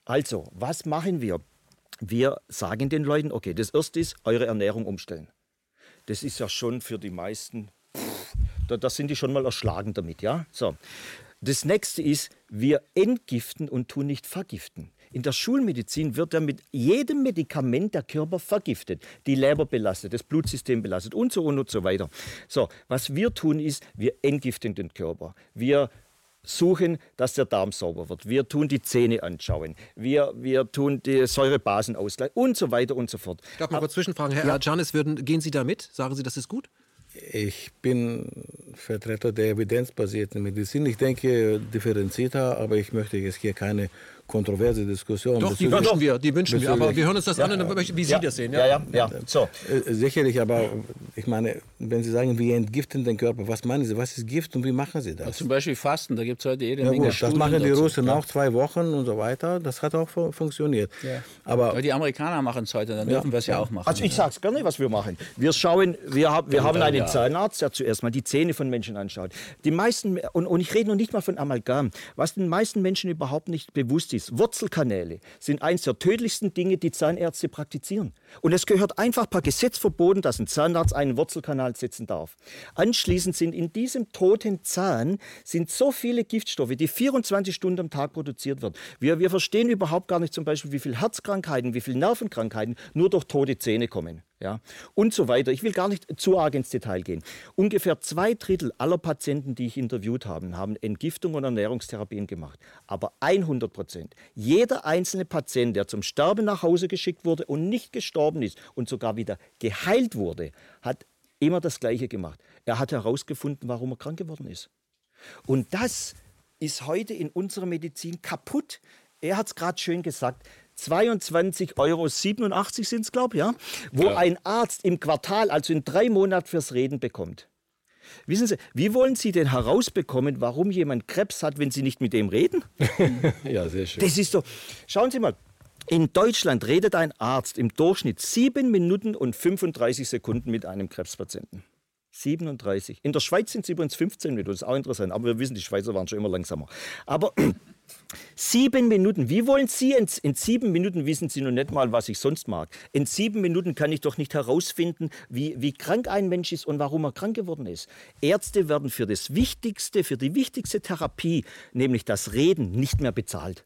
Also, was machen wir? Wir sagen den Leuten, okay, das erste ist, eure Ernährung umstellen. Das ist ja schon für die meisten, da, da sind die schon mal erschlagen damit, ja? So. Das nächste ist, wir entgiften und tun nicht vergiften. In der Schulmedizin wird ja mit jedem Medikament der Körper vergiftet. Die Leber belastet, das Blutsystem belastet und so und, und so weiter. So, was wir tun ist, wir entgiften den Körper. Wir suchen, dass der Darm sauber wird. Wir tun die Zähne anschauen. Wir, wir tun die Säurebasenausgleich und so weiter und so fort. Ich darf mal kurz zwischenfragen. Herr ja. Janis, würden, gehen Sie da mit? Sagen Sie, das ist gut? Ich bin Vertreter der evidenzbasierten Medizin. Ich denke differenzierter, aber ich möchte jetzt hier keine kontroverse Diskussion. Doch, die wünschen wir, die wünschen wir. Aber wir hören uns das ja, an, wie Sie das sehen. Ja, ja, ja. So. Äh, sicherlich, aber ich meine, wenn Sie sagen, wir entgiften den Körper, was meinen Sie? Was ist Gift und wie machen Sie das? zum Beispiel Fasten, da gibt es heute jede ja, Menge gut, Das machen die Russen auch zwei Wochen und so weiter. Das hat auch funktioniert. Aber, aber, die Amerikaner machen es heute, dann dürfen wir es ja auch machen. Also ich sage es gerne, was wir machen. Wir schauen, wir, hab, wir haben einen Zahnarzt, der zuerst mal die Zähne von Menschen anschaut. Die meisten, und, und ich rede noch nicht mal von Amalgam, was den meisten Menschen überhaupt nicht bewusst ist, Wurzelkanäle Zahnkanäle sind eines der tödlichsten Dinge, die Zahnärzte praktizieren. Und es gehört einfach per Gesetz verboten, dass ein Zahnarzt einen Wurzelkanal setzen darf. Anschließend sind in diesem toten Zahn sind so viele Giftstoffe, die 24 Stunden am Tag produziert werden. Wir, wir verstehen überhaupt gar nicht zum Beispiel, wie viele Herzkrankheiten, wie viele Nervenkrankheiten nur durch tote Zähne kommen ja, und so weiter. Ich will gar nicht zu arg ins Detail gehen. Ungefähr zwei Drittel aller Patienten, die ich interviewt habe, haben Entgiftung und Ernährungstherapien gemacht. Aber 100 Prozent. Jeder einzelne Patient, der zum Sterben nach Hause geschickt wurde und nicht gestorben ist und sogar wieder geheilt wurde, hat immer das Gleiche gemacht. Er hat herausgefunden, warum er krank geworden ist. Und das ist heute in unserer Medizin kaputt. Er hat es gerade schön gesagt. 22,87 Euro sind es, glaube ich, ja, wo ja. ein Arzt im Quartal, also in drei Monaten fürs Reden bekommt. Wissen Sie, wie wollen Sie denn herausbekommen, warum jemand Krebs hat, wenn Sie nicht mit dem reden? ja, sehr schön. Das ist doch. Schauen Sie mal. In Deutschland redet ein Arzt im Durchschnitt 7 Minuten und 35 Sekunden mit einem Krebspatienten. 37. In der Schweiz sind es übrigens 15 Minuten, das ist auch interessant. Aber wir wissen, die Schweizer waren schon immer langsamer. Aber sieben Minuten, wie wollen Sie in, in, sieben Minuten, wissen Sie noch nicht mal, was ich sonst mag. In sieben Minuten kann ich doch nicht herausfinden, wie, wie krank ein Mensch ist und warum er krank geworden ist. Ärzte werden für das Wichtigste, für die wichtigste Therapie, nämlich das Reden, nicht mehr bezahlt.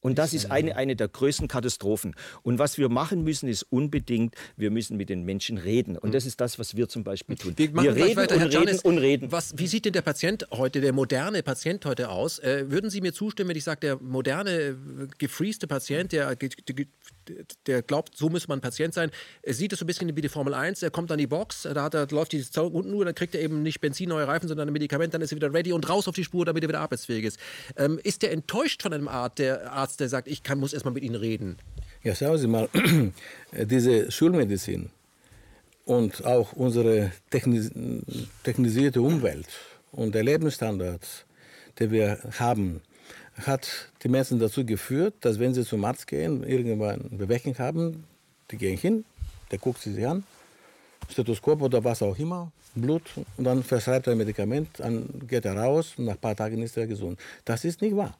Und das ist eine, eine der größten Katastrophen. Und was wir machen müssen, ist unbedingt, wir müssen mit den Menschen reden. Und das ist das, was wir zum Beispiel tun. Wir, wir reden weiter, und Herr reden und reden. Was, wie sieht denn der Patient heute, der moderne Patient heute aus? Äh, würden Sie mir zustimmen, wenn ich sage, der moderne, äh, gefrieste Patient, der, der glaubt, so muss man Patient sein, er sieht es so ein bisschen wie die Formel 1, er kommt an die Box, da, hat er, läuft die unten nur, dann kriegt er eben nicht Benzin, neue Reifen, sondern ein Medikament, dann ist er wieder ready und raus auf die Spur, damit er wieder arbeitsfähig ist. Ähm, ist der enttäuscht von einem Art, der Arzt, Arzt, der sagt, ich kann, muss erstmal mit Ihnen reden? Ja, schauen Sie mal, diese Schulmedizin und auch unsere technis technisierte Umwelt und der Lebensstandard, den wir haben, hat die Menschen dazu geführt, dass wenn sie zum Arzt gehen, irgendwann Bewegung haben, die gehen hin, der guckt sie sich an, Stethoskop oder was auch immer, Blut und dann verschreibt er ein Medikament, dann geht er raus und nach ein paar Tagen ist er gesund. Das ist nicht wahr.